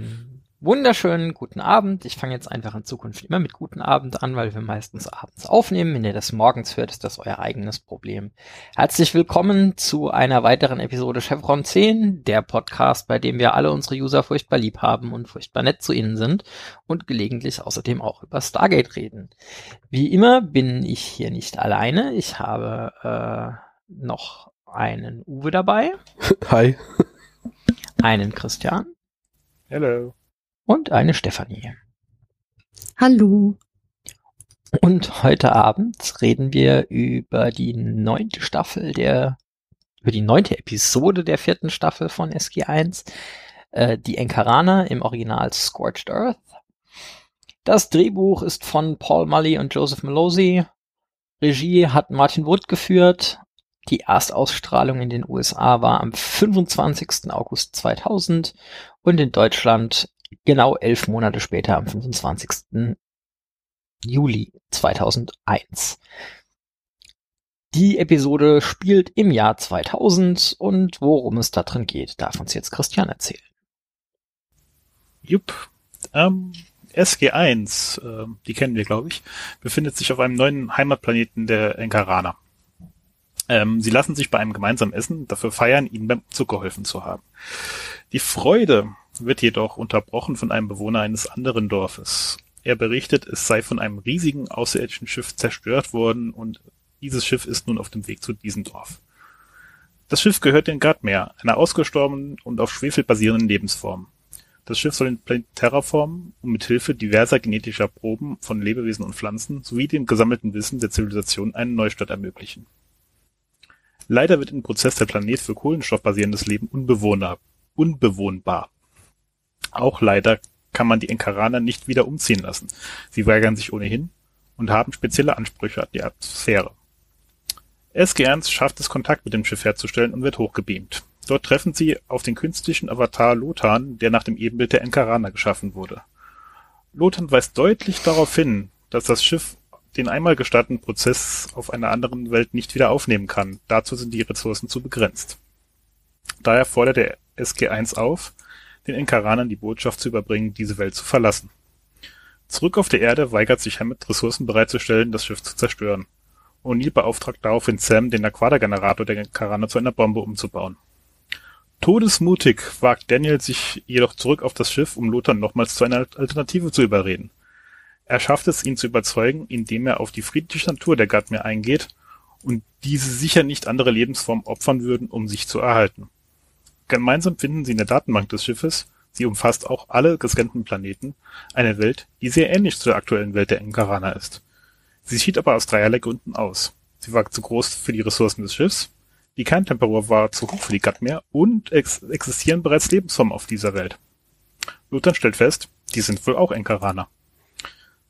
einen wunderschönen guten Abend. Ich fange jetzt einfach in Zukunft immer mit guten Abend an, weil wir meistens abends aufnehmen. Wenn ihr das morgens hört, ist das euer eigenes Problem. Herzlich willkommen zu einer weiteren Episode Chevron 10, der Podcast, bei dem wir alle unsere User furchtbar lieb haben und furchtbar nett zu ihnen sind und gelegentlich außerdem auch über Stargate reden. Wie immer bin ich hier nicht alleine. Ich habe äh, noch einen Uwe dabei. Hi. Einen Christian. Hello und eine Stefanie. Hallo. Und heute Abend reden wir über die neunte Staffel der, über die neunte Episode der vierten Staffel von SG1, äh, die Enkarana im Original Scorched Earth. Das Drehbuch ist von Paul Mully und Joseph Melosi. Regie hat Martin Wood geführt. Die Erstausstrahlung in den USA war am 25. August 2000 und in Deutschland genau elf Monate später, am 25. Juli 2001. Die Episode spielt im Jahr 2000 und worum es da drin geht, darf uns jetzt Christian erzählen. Jupp. Ähm, SG1, äh, die kennen wir, glaube ich, befindet sich auf einem neuen Heimatplaneten der Enkarana. Ähm, sie lassen sich bei einem gemeinsamen Essen dafür feiern, ihnen beim Zug geholfen zu haben. Die Freude wird jedoch unterbrochen von einem Bewohner eines anderen Dorfes. Er berichtet, es sei von einem riesigen außerirdischen Schiff zerstört worden und dieses Schiff ist nun auf dem Weg zu diesem Dorf. Das Schiff gehört den Gardmeer, einer ausgestorbenen und auf Schwefel basierenden Lebensform. Das Schiff soll den Planet terraformen und mit Hilfe diverser genetischer Proben von Lebewesen und Pflanzen sowie dem gesammelten Wissen der Zivilisation einen Neustart ermöglichen. Leider wird im Prozess der Planet für kohlenstoffbasierendes Leben unbewohnbar. Unbewohnbar. Auch leider kann man die Enkaraner nicht wieder umziehen lassen. Sie weigern sich ohnehin und haben spezielle Ansprüche an die Atmosphäre. SG Ernst schafft es, Kontakt mit dem Schiff herzustellen und wird hochgebeamt. Dort treffen sie auf den künstlichen Avatar Lotan, der nach dem Ebenbild der Enkaraner geschaffen wurde. Lotan weist deutlich darauf hin, dass das Schiff den einmal gestarteten Prozess auf einer anderen Welt nicht wieder aufnehmen kann. Dazu sind die Ressourcen zu begrenzt. Daher fordert der SG-1 auf, den Enkaranern die Botschaft zu überbringen, diese Welt zu verlassen. Zurück auf der Erde weigert sich Hammett, Ressourcen bereitzustellen, das Schiff zu zerstören. O'Neill beauftragt daraufhin Sam, den Aquada-Generator der Enkaraner zu einer Bombe umzubauen. Todesmutig wagt Daniel sich jedoch zurück auf das Schiff, um Lothar nochmals zu einer Alternative zu überreden. Er schafft es, ihn zu überzeugen, indem er auf die friedliche Natur der Gatmir eingeht und diese sicher nicht andere Lebensformen opfern würden, um sich zu erhalten. Gemeinsam finden sie in der Datenbank des Schiffes, sie umfasst auch alle gescannten Planeten, eine Welt, die sehr ähnlich zur aktuellen Welt der Enkarana ist. Sie schied aber aus dreierlei Gründen aus. Sie war zu groß für die Ressourcen des Schiffs, die Kerntemperatur war zu hoch für die Gatmeer und ex existieren bereits Lebensformen auf dieser Welt. Luther stellt fest, die sind wohl auch Enkaraner.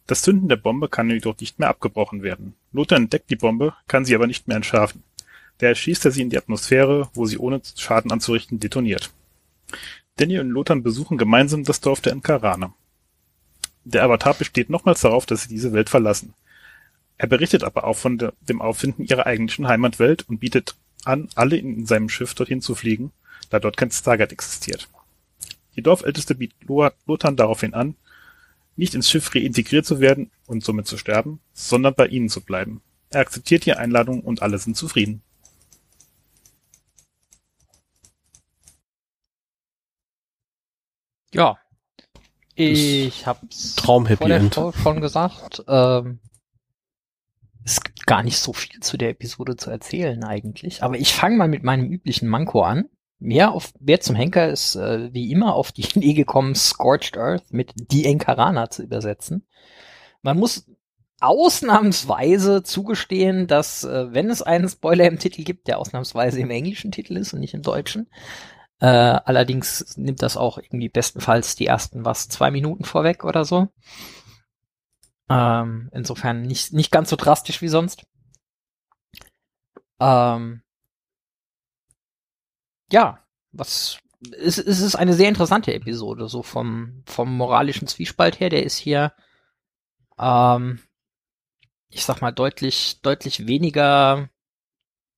Das Zünden der Bombe kann jedoch nicht mehr abgebrochen werden. Luther entdeckt die Bombe, kann sie aber nicht mehr entschärfen. Daher schießt er sie in die Atmosphäre, wo sie ohne Schaden anzurichten detoniert. Danny und Lothar besuchen gemeinsam das Dorf der Enkaraner. Der Avatar besteht nochmals darauf, dass sie diese Welt verlassen. Er berichtet aber auch von der, dem Auffinden ihrer eigentlichen Heimatwelt und bietet an, alle in seinem Schiff dorthin zu fliegen, da dort kein Stargate existiert. Die Dorfälteste bietet Lothar daraufhin an, nicht ins Schiff reintegriert zu werden und somit zu sterben, sondern bei ihnen zu bleiben. Er akzeptiert die Einladung und alle sind zufrieden. Ja. Ich hab's Traum-Happy vor der End. Show schon gesagt. Ähm, es gibt gar nicht so viel zu der Episode zu erzählen eigentlich. Aber ich fange mal mit meinem üblichen Manko an. Wer, auf, wer zum Henker ist äh, wie immer auf die Idee gekommen, Scorched Earth mit Die Enkarana zu übersetzen. Man muss ausnahmsweise zugestehen, dass äh, wenn es einen Spoiler im Titel gibt, der ausnahmsweise im englischen Titel ist und nicht im deutschen, äh, allerdings nimmt das auch irgendwie bestenfalls die ersten was zwei Minuten vorweg oder so. Ähm, insofern nicht nicht ganz so drastisch wie sonst. Ähm, ja, was es, es ist eine sehr interessante Episode so vom vom moralischen Zwiespalt her. Der ist hier ähm, ich sag mal deutlich deutlich weniger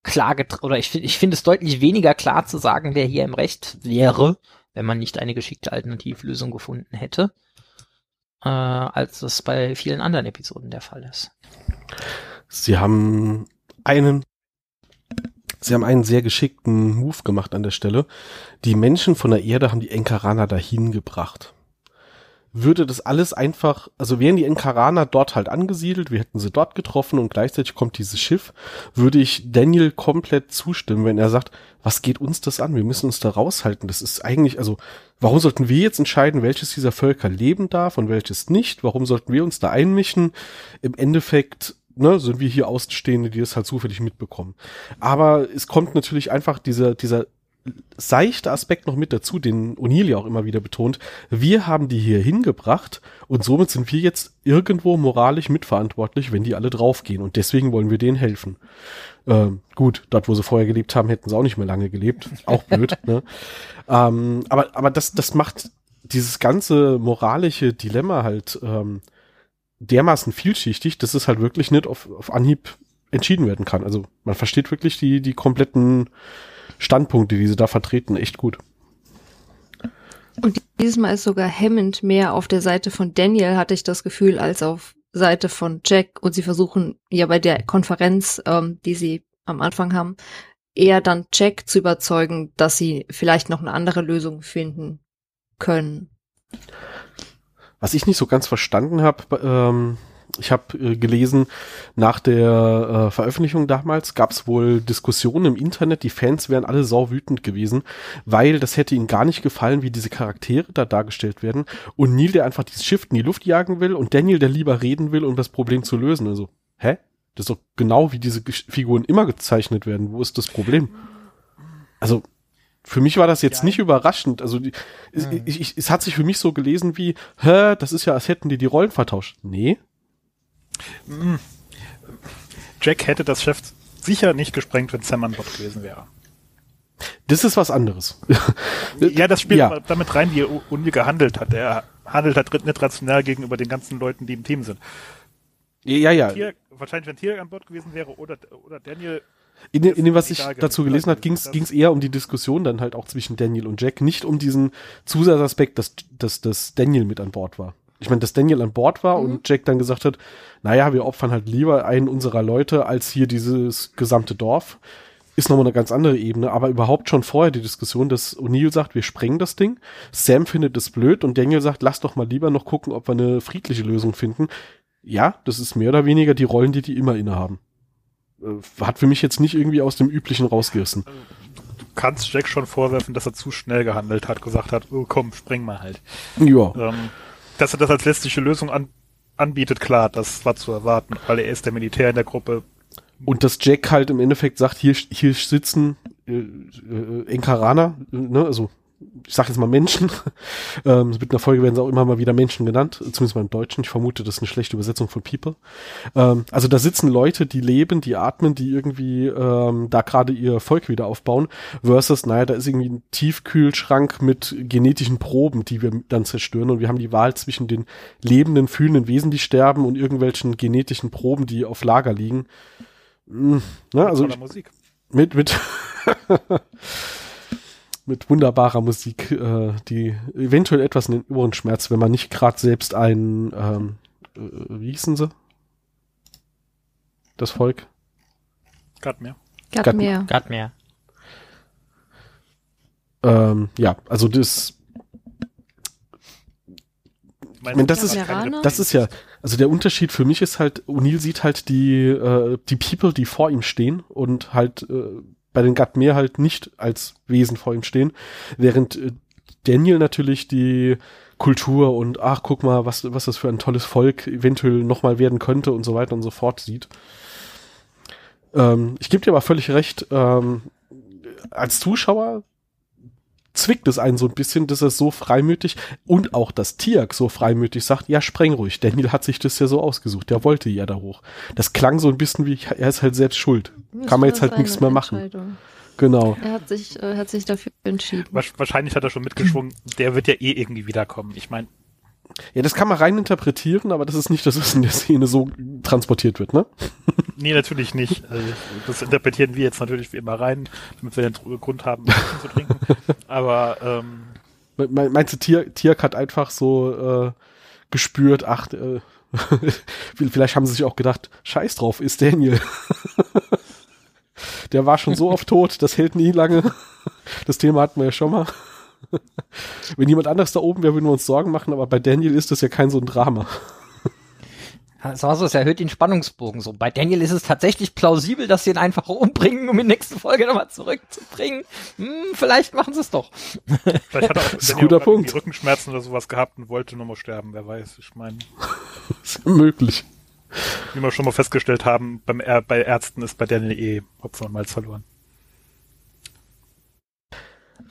klar oder ich finde ich finde es deutlich weniger klar zu sagen, wer hier im Recht wäre, wenn man nicht eine geschickte Alternativlösung gefunden hätte, äh, als es bei vielen anderen Episoden der Fall ist. Sie haben einen Sie haben einen sehr geschickten Move gemacht an der Stelle. Die Menschen von der Erde haben die Enkarana dahin gebracht würde das alles einfach, also wären die Enkaraner dort halt angesiedelt, wir hätten sie dort getroffen und gleichzeitig kommt dieses Schiff, würde ich Daniel komplett zustimmen, wenn er sagt, was geht uns das an? Wir müssen uns da raushalten. Das ist eigentlich, also, warum sollten wir jetzt entscheiden, welches dieser Völker leben darf und welches nicht? Warum sollten wir uns da einmischen? Im Endeffekt, ne, sind wir hier Außenstehende, die das halt zufällig mitbekommen. Aber es kommt natürlich einfach dieser, dieser seichte Aspekt noch mit dazu, den O'Neill ja auch immer wieder betont. Wir haben die hier hingebracht und somit sind wir jetzt irgendwo moralisch mitverantwortlich, wenn die alle draufgehen und deswegen wollen wir denen helfen. Ähm, gut, dort, wo sie vorher gelebt haben, hätten sie auch nicht mehr lange gelebt. Auch blöd, ne? Ähm, aber, aber das, das macht dieses ganze moralische Dilemma halt ähm, dermaßen vielschichtig, dass es halt wirklich nicht auf, auf Anhieb entschieden werden kann. Also man versteht wirklich die, die kompletten Standpunkte, die sie da vertreten, echt gut. Und dieses Mal ist sogar Hammond mehr auf der Seite von Daniel, hatte ich das Gefühl, als auf Seite von Jack. Und sie versuchen ja bei der Konferenz, ähm, die sie am Anfang haben, eher dann Jack zu überzeugen, dass sie vielleicht noch eine andere Lösung finden können. Was ich nicht so ganz verstanden habe, ähm, ich habe äh, gelesen, nach der äh, Veröffentlichung damals gab es wohl Diskussionen im Internet, die Fans wären alle sauwütend gewesen, weil das hätte ihnen gar nicht gefallen, wie diese Charaktere da dargestellt werden. Und Neil, der einfach dieses Schiff in die Luft jagen will und Daniel, der lieber reden will, um das Problem zu lösen. Also, hä? Das ist doch genau wie diese Figuren immer gezeichnet werden. Wo ist das Problem? Also, für mich war das jetzt ja. nicht überraschend. Also die, mhm. ich, ich, es hat sich für mich so gelesen wie, hä, das ist ja, als hätten die die Rollen vertauscht. Nee. Jack hätte das Schiff sicher nicht gesprengt, wenn Sam an Bord gewesen wäre. Das ist was anderes. ja, das spielt ja. damit rein, wie Uni gehandelt hat. Er handelt halt nicht rational gegenüber den ganzen Leuten, die im Team sind. Ja, ja. Tier, wahrscheinlich, wenn Tier an Bord gewesen wäre oder, oder Daniel. In, in dem, was ich dazu gelesen habe, ging es eher um die Diskussion dann halt auch zwischen Daniel und Jack, nicht um diesen Zusatzaspekt, dass, dass, dass Daniel mit an Bord war ich meine, dass Daniel an Bord war mhm. und Jack dann gesagt hat, naja, wir opfern halt lieber einen unserer Leute als hier dieses gesamte Dorf, ist nochmal eine ganz andere Ebene, aber überhaupt schon vorher die Diskussion, dass O'Neill sagt, wir sprengen das Ding, Sam findet es blöd und Daniel sagt, lass doch mal lieber noch gucken, ob wir eine friedliche Lösung finden. Ja, das ist mehr oder weniger die Rollen, die die immer innehaben. Äh, hat für mich jetzt nicht irgendwie aus dem Üblichen rausgerissen. Du kannst Jack schon vorwerfen, dass er zu schnell gehandelt hat, gesagt hat, oh komm, spreng mal halt. Ja. Ähm, dass er das als letztliche Lösung an, anbietet, klar, das war zu erwarten, weil er ist der Militär in der Gruppe. Und dass Jack halt im Endeffekt sagt, hier, hier sitzen äh, äh, Enkaraner, ne, also ich sage jetzt mal Menschen. ähm, mit einer Folge werden sie auch immer mal wieder Menschen genannt, zumindest mal im Deutschen. Ich vermute, das ist eine schlechte Übersetzung von People. Ähm, also da sitzen Leute, die leben, die atmen, die irgendwie ähm, da gerade ihr Volk wieder aufbauen, versus, naja, da ist irgendwie ein Tiefkühlschrank mit genetischen Proben, die wir dann zerstören und wir haben die Wahl zwischen den lebenden, fühlenden Wesen, die sterben und irgendwelchen genetischen Proben, die auf Lager liegen. Hm, ne, also mit mit mit wunderbarer Musik, äh, die eventuell etwas in den Ohren schmerzt, wenn man nicht gerade selbst ein, ähm, äh, wie hießen sie? Das Volk? Gadmir. Gadmir. Gadmir. Ähm, ja, also das ich meine, das ist, das ist ja, also der Unterschied für mich ist halt, O'Neill sieht halt die, äh, die People, die vor ihm stehen und halt äh, bei den Gatmer halt nicht als Wesen vor ihm stehen, während äh, Daniel natürlich die Kultur und ach, guck mal, was, was das für ein tolles Volk eventuell nochmal werden könnte und so weiter und so fort sieht. Ähm, ich gebe dir aber völlig recht, ähm, als Zuschauer zwickt es einen so ein bisschen, dass er so freimütig und auch das Tiak so freimütig sagt, ja, spreng ruhig. Daniel hat sich das ja so ausgesucht, der wollte ja da hoch. Das klang so ein bisschen wie, er ist halt selbst schuld. Das Kann man jetzt halt nichts mehr machen. Genau. Er hat sich, äh, hat sich dafür entschieden. Wahrscheinlich hat er schon mitgeschwungen, der wird ja eh irgendwie wiederkommen. Ich meine, ja, das kann man rein interpretieren, aber das ist nicht das, was in der Szene so transportiert wird, ne? nee, natürlich nicht. Also das interpretieren wir jetzt natürlich wie immer rein, damit wir den Grund haben, zu trinken. Aber ähm, Me- Meinst du, Tier, Tierk hat einfach so äh, gespürt, ach, äh, vielleicht haben sie sich auch gedacht, scheiß drauf, ist Daniel. Der war schon so oft tot, das hält nie lange. Das Thema hatten wir ja schon mal. Wenn jemand anderes da oben wäre, würden wir uns Sorgen machen, aber bei Daniel ist das ja kein so ein Drama. Das war so, es erhöht den Spannungsbogen so. Bei Daniel ist es tatsächlich plausibel, dass sie ihn einfach umbringen, um in die nächste Folge nochmal zurückzubringen. Hm, vielleicht machen sie es doch. Vielleicht hat er auch Das ist ein Daniel guter auch Punkt. Rückenschmerzen oder sowas gehabt und wollte nur mal sterben, wer weiß. Ich meine, ist möglich. wie wir schon mal festgestellt haben, beim bei Ärzten ist bei Daniel eh Hopfen und Malz verloren.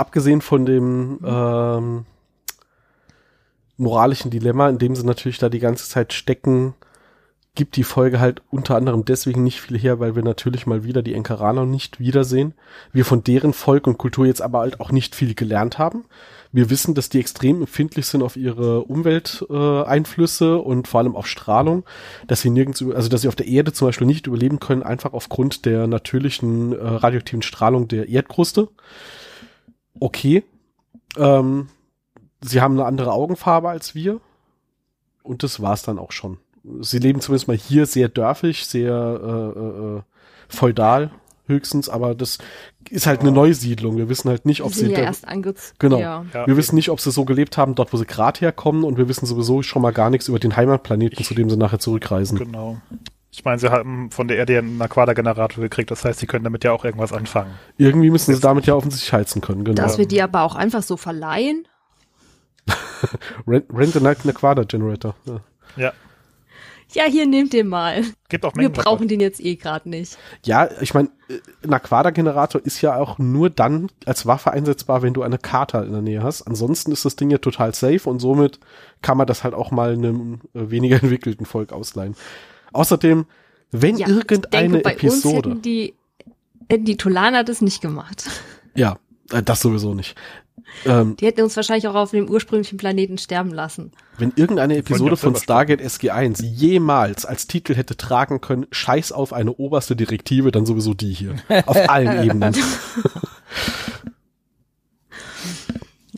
Abgesehen von dem ähm, moralischen Dilemma, in dem sie natürlich da die ganze Zeit stecken, gibt die Folge halt unter anderem deswegen nicht viel her, weil wir natürlich mal wieder die Enkaraner nicht wiedersehen. Wir von deren Volk und Kultur jetzt aber halt auch nicht viel gelernt haben. Wir wissen, dass die extrem empfindlich sind auf ihre Umwelteinflüsse äh, und vor allem auf Strahlung, dass sie nirgends, also dass sie auf der Erde zum Beispiel nicht überleben können, einfach aufgrund der natürlichen äh, radioaktiven Strahlung der Erdkruste okay. Ähm, sie haben eine andere Augenfarbe als wir. Und das war's dann auch schon. Sie leben zumindest mal hier sehr dörfig, sehr äh, äh, äh, feudal höchstens, aber das ist halt eine Neusiedlung. Wir wissen halt nicht, ob sie ja da- erst angezogen. Genau. Ja. Ja, wir wissen nicht, ob sie so gelebt haben, dort wo sie gerade herkommen, und wir wissen sowieso schon mal gar nichts über den Heimatplaneten, zu dem sie nachher zurückreisen. Genau. Ich meine, sie haben von der Erde ja einen Aquada-Generator gekriegt, das heißt, sie können damit ja auch irgendwas anfangen. Irgendwie müssen sie damit ja offensichtlich heizen können, genau. Dass wir die aber auch einfach so verleihen. Rent, rent a Aquada Generator. Ja. Ja. Ja, hier nehmt den mal. Gibt auch Wir Mengen brauchen den jetzt eh gerade nicht. Ja, ich meine, ein Aquada-Generator ist ja auch nur dann als Waffe einsetzbar, wenn du eine Karte in der Nähe hast. Ansonsten ist das Ding ja total safe und somit kann man das halt auch mal einem äh, weniger entwickelten Volk ausleihen. Außerdem, wenn Ja, irgendeine ich denke, bei uns Episode, hätten die, hätten die Tolaner das nicht gemacht. ja, äh, das sowieso nicht. Ähm, Die hätten uns wahrscheinlich auch auf dem ursprünglichen Planeten sterben lassen. wenn irgendeine Episode von Stargate SG1 jemals als Titel hätte tragen können, Scheiß auf eine oberste Direktive, dann sowieso die hier. Auf allen Ebenen.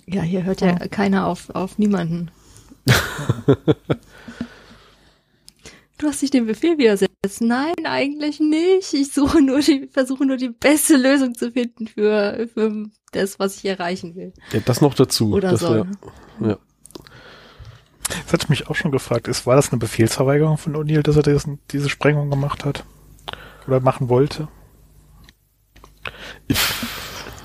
Ja, hier hört ja keiner auf, auf niemanden. Du hast dich dem Befehl widersetzt. Nein, eigentlich nicht. Ich suche nur die, versuche nur die beste Lösung zu finden für, für das, was ich erreichen will. Ja, das noch dazu. Oder das soll. wär- ja. Das hatte ich mich auch schon gefragt. Ist, war das eine Befehlsverweigerung von O'Neill, dass er das, diese Sprengung gemacht hat? Oder machen wollte?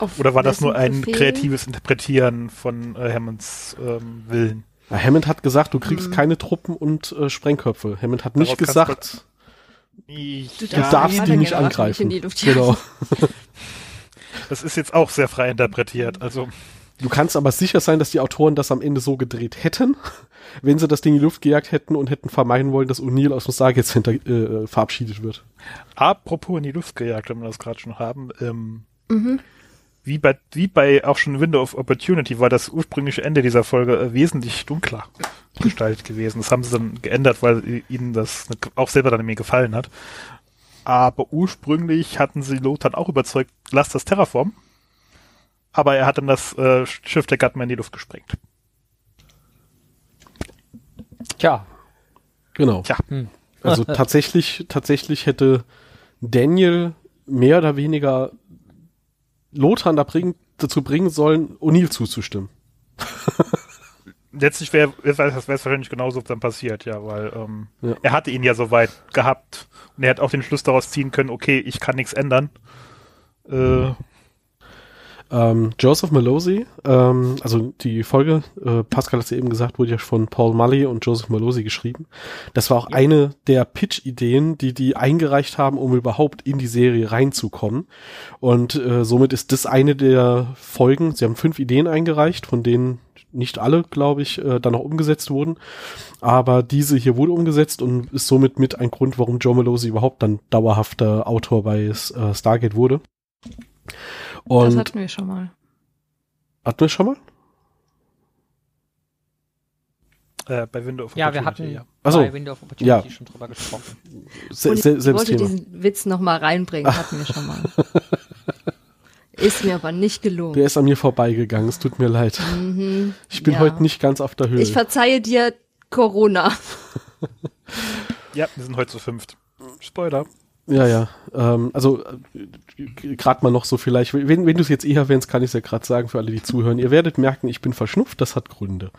Auf Oder war das nur ein Befehl? kreatives Interpretieren von äh, Hammonds ähm, Willen? Ja, Hammond hat gesagt, du kriegst Mhm. keine Truppen und äh, Sprengköpfe. Hammond hat nicht Daraus kannst gesagt, Du du Ja, darfst die nicht angreifen. nicht Luft genau. das ist jetzt auch sehr frei interpretiert. Also Du kannst aber sicher sein, dass die Autoren das am Ende so gedreht hätten, wenn sie das Ding in die Luft gejagt hätten und hätten vermeiden wollen, dass O'Neill aus dem Stargate Center äh, verabschiedet wird. apropos in die Luft gejagt, wenn wir das gerade schon haben. Ähm, Mhm. Wie bei wie bei auch schon Window of Opportunity war das ursprüngliche Ende dieser Folge äh, wesentlich dunkler gestaltet gewesen. Das haben sie dann geändert, weil ihnen das auch selber dann mir gefallen hat. Aber ursprünglich hatten sie Lothar auch überzeugt, lass das Terraform. Aber er hat dann das äh, Schiff der Gatman in die Luft gesprengt. Tja, Genau. Tja. Hm. Also tatsächlich, tatsächlich hätte Daniel mehr oder weniger Lothar da bringen, dazu bringen sollen, O'Neill zuzustimmen. Letztlich wäre wäre wahrscheinlich genauso dann passiert, ja, weil ähm, Ja. er hatte ihn ja so weit gehabt und er hat auch den Schluss daraus ziehen können, okay, ich kann nichts ändern. Äh, Ähm, Joseph Malozzi, ähm, also die Folge, äh, Pascal hat es ja eben gesagt, wurde ja von Paul Mully und Joseph Malozzi geschrieben. Das war auch eine der Pitch-Ideen, die die eingereicht haben, um überhaupt in die Serie reinzukommen. Und äh, somit ist das eine der Folgen. Sie haben fünf Ideen eingereicht, von denen nicht alle, glaube ich, äh, dann auch umgesetzt wurden. Aber diese hier wurde umgesetzt und ist somit mit ein Grund, warum Joe Malozzi überhaupt dann dauerhafter Autor bei äh, Stargate wurde. Und das hatten wir schon mal. hatten wir schon mal? äh, bei Window of ja, wir Opportunity, hatten ja. Ach so. bei Window of Opportunity Ja. schon drüber gesprochen. Se se ich wollte Thema. diesen Witz noch mal reinbringen, hatten wir schon mal. Ist mir aber nicht gelungen. Der ist an mir vorbeigegangen, es tut mir leid. Mhm, Ich bin ja. heute nicht ganz auf der Höhe. Ich verzeihe dir Corona. Ja, wir sind heute zu fünft. Spoiler. Ja, ja. Ähm, also äh, gerade mal noch so vielleicht, wenn, wenn du es jetzt eh erwähnst, kann ich es ja gerade sagen für alle, die zuhören. Ihr werdet merken, ich bin verschnupft, das hat Gründe.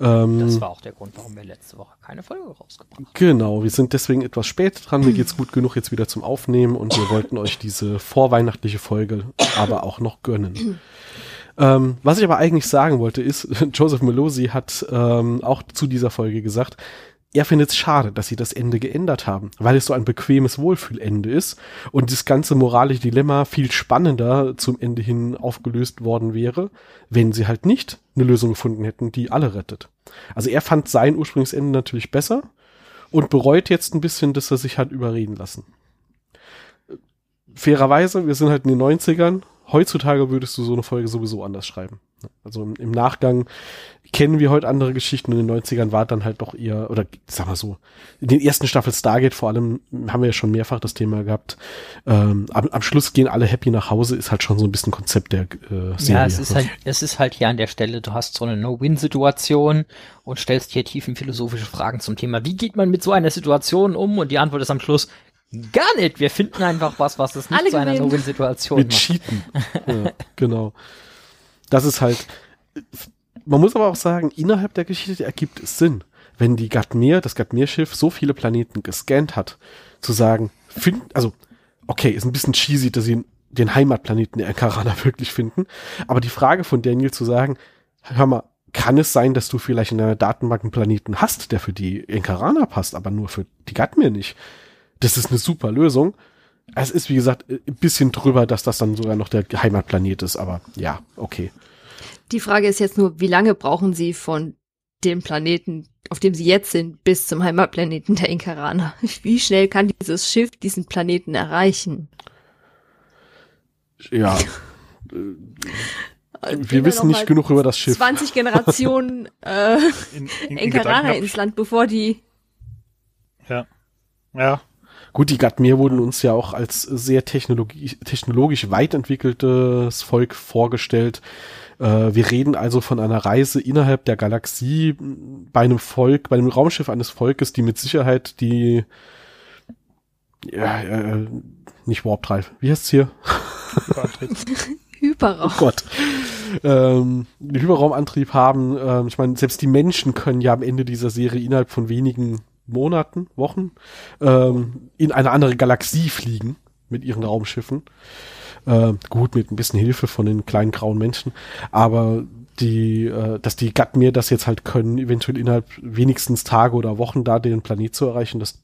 Ähm, Das war auch der Grund, warum wir letzte Woche keine Folge rausgebracht haben. Genau, wir sind deswegen etwas spät dran. Mir geht's gut genug jetzt wieder zum Aufnehmen und wir wollten euch diese vorweihnachtliche Folge aber auch noch gönnen. Ähm, was ich aber eigentlich sagen wollte ist, Joseph Melosi hat ähm, auch zu dieser Folge gesagt, er findet es schade, dass sie das Ende geändert haben, weil es so ein bequemes Wohlfühlende ist und das ganze moralische Dilemma viel spannender zum Ende hin aufgelöst worden wäre, wenn sie halt nicht eine Lösung gefunden hätten, die alle rettet. Also er fand sein Ursprungsende natürlich besser und bereut jetzt ein bisschen, dass er sich hat überreden lassen. Fairerweise, wir sind halt in den 90ern. Heutzutage würdest du so eine Folge sowieso anders schreiben. Also im Nachgang kennen wir heute andere Geschichten. In den 90ern war dann halt doch eher, oder sag mal so, in den ersten Staffel Stargate vor allem haben wir ja schon mehrfach das Thema gehabt. Ähm, am, am Schluss gehen alle happy nach Hause, ist halt schon so ein bisschen Konzept der äh, Serie. Ja, es ist halt, es ist halt hier an der Stelle, du hast so eine No-Win-Situation und stellst hier tiefenphilosophische Fragen zum Thema, wie geht man mit so einer Situation um? Und die Antwort ist am Schluss, gar nicht. Wir finden einfach was, was es nicht Alle zu einer. No-Win-Situation Wir macht. cheaten. ja, genau. Das ist halt. Man muss aber auch sagen, innerhalb der Geschichte ergibt es Sinn, wenn die Gatmir, das Gatmir-Schiff, so viele Planeten gescannt hat, zu sagen, find, also, okay, ist ein bisschen cheesy, dass sie den Heimatplaneten der Enkarana wirklich finden, aber die Frage von Daniel zu sagen, hör mal, kann es sein, dass du vielleicht in deiner Datenbank einen Planeten hast, der für die Enkarana passt, aber nur für die Gatmir nicht? Das ist eine super Lösung. Es ist, wie gesagt, ein bisschen drüber, dass das dann sogar noch der Heimatplanet ist, aber ja, okay. Die Frage ist jetzt nur, wie lange brauchen sie von dem Planeten, auf dem sie jetzt sind, bis zum Heimatplaneten der Inkaraner? Wie schnell kann dieses Schiff diesen Planeten erreichen? Ja, wir wissen nicht genug über das Schiff. 20 Generationen äh, In, in, in ins Land, bevor die Ja. Ja. Gut, die Gatmir wurden uns ja auch als sehr technologisch weit entwickeltes Volk vorgestellt. Äh, wir reden also von einer Reise innerhalb der Galaxie bei einem Volk, bei einem Raumschiff eines Volkes, die mit Sicherheit die ja, äh, nicht Warp Drive. Wie heißt's hier? Hyperraum. Oh Gott. Ähm, Hyperraumantrieb haben. Ähm, ich meine, selbst die Menschen können ja am Ende dieser Serie innerhalb von wenigen Monaten, Wochen ähm, in eine andere Galaxie fliegen mit ihren Raumschiffen. Ähm, gut, mit ein bisschen Hilfe von den kleinen grauen Menschen. Aber die, äh, dass die Gatmir das jetzt halt können, eventuell innerhalb wenigstens Tage oder Wochen da den Planet zu erreichen, das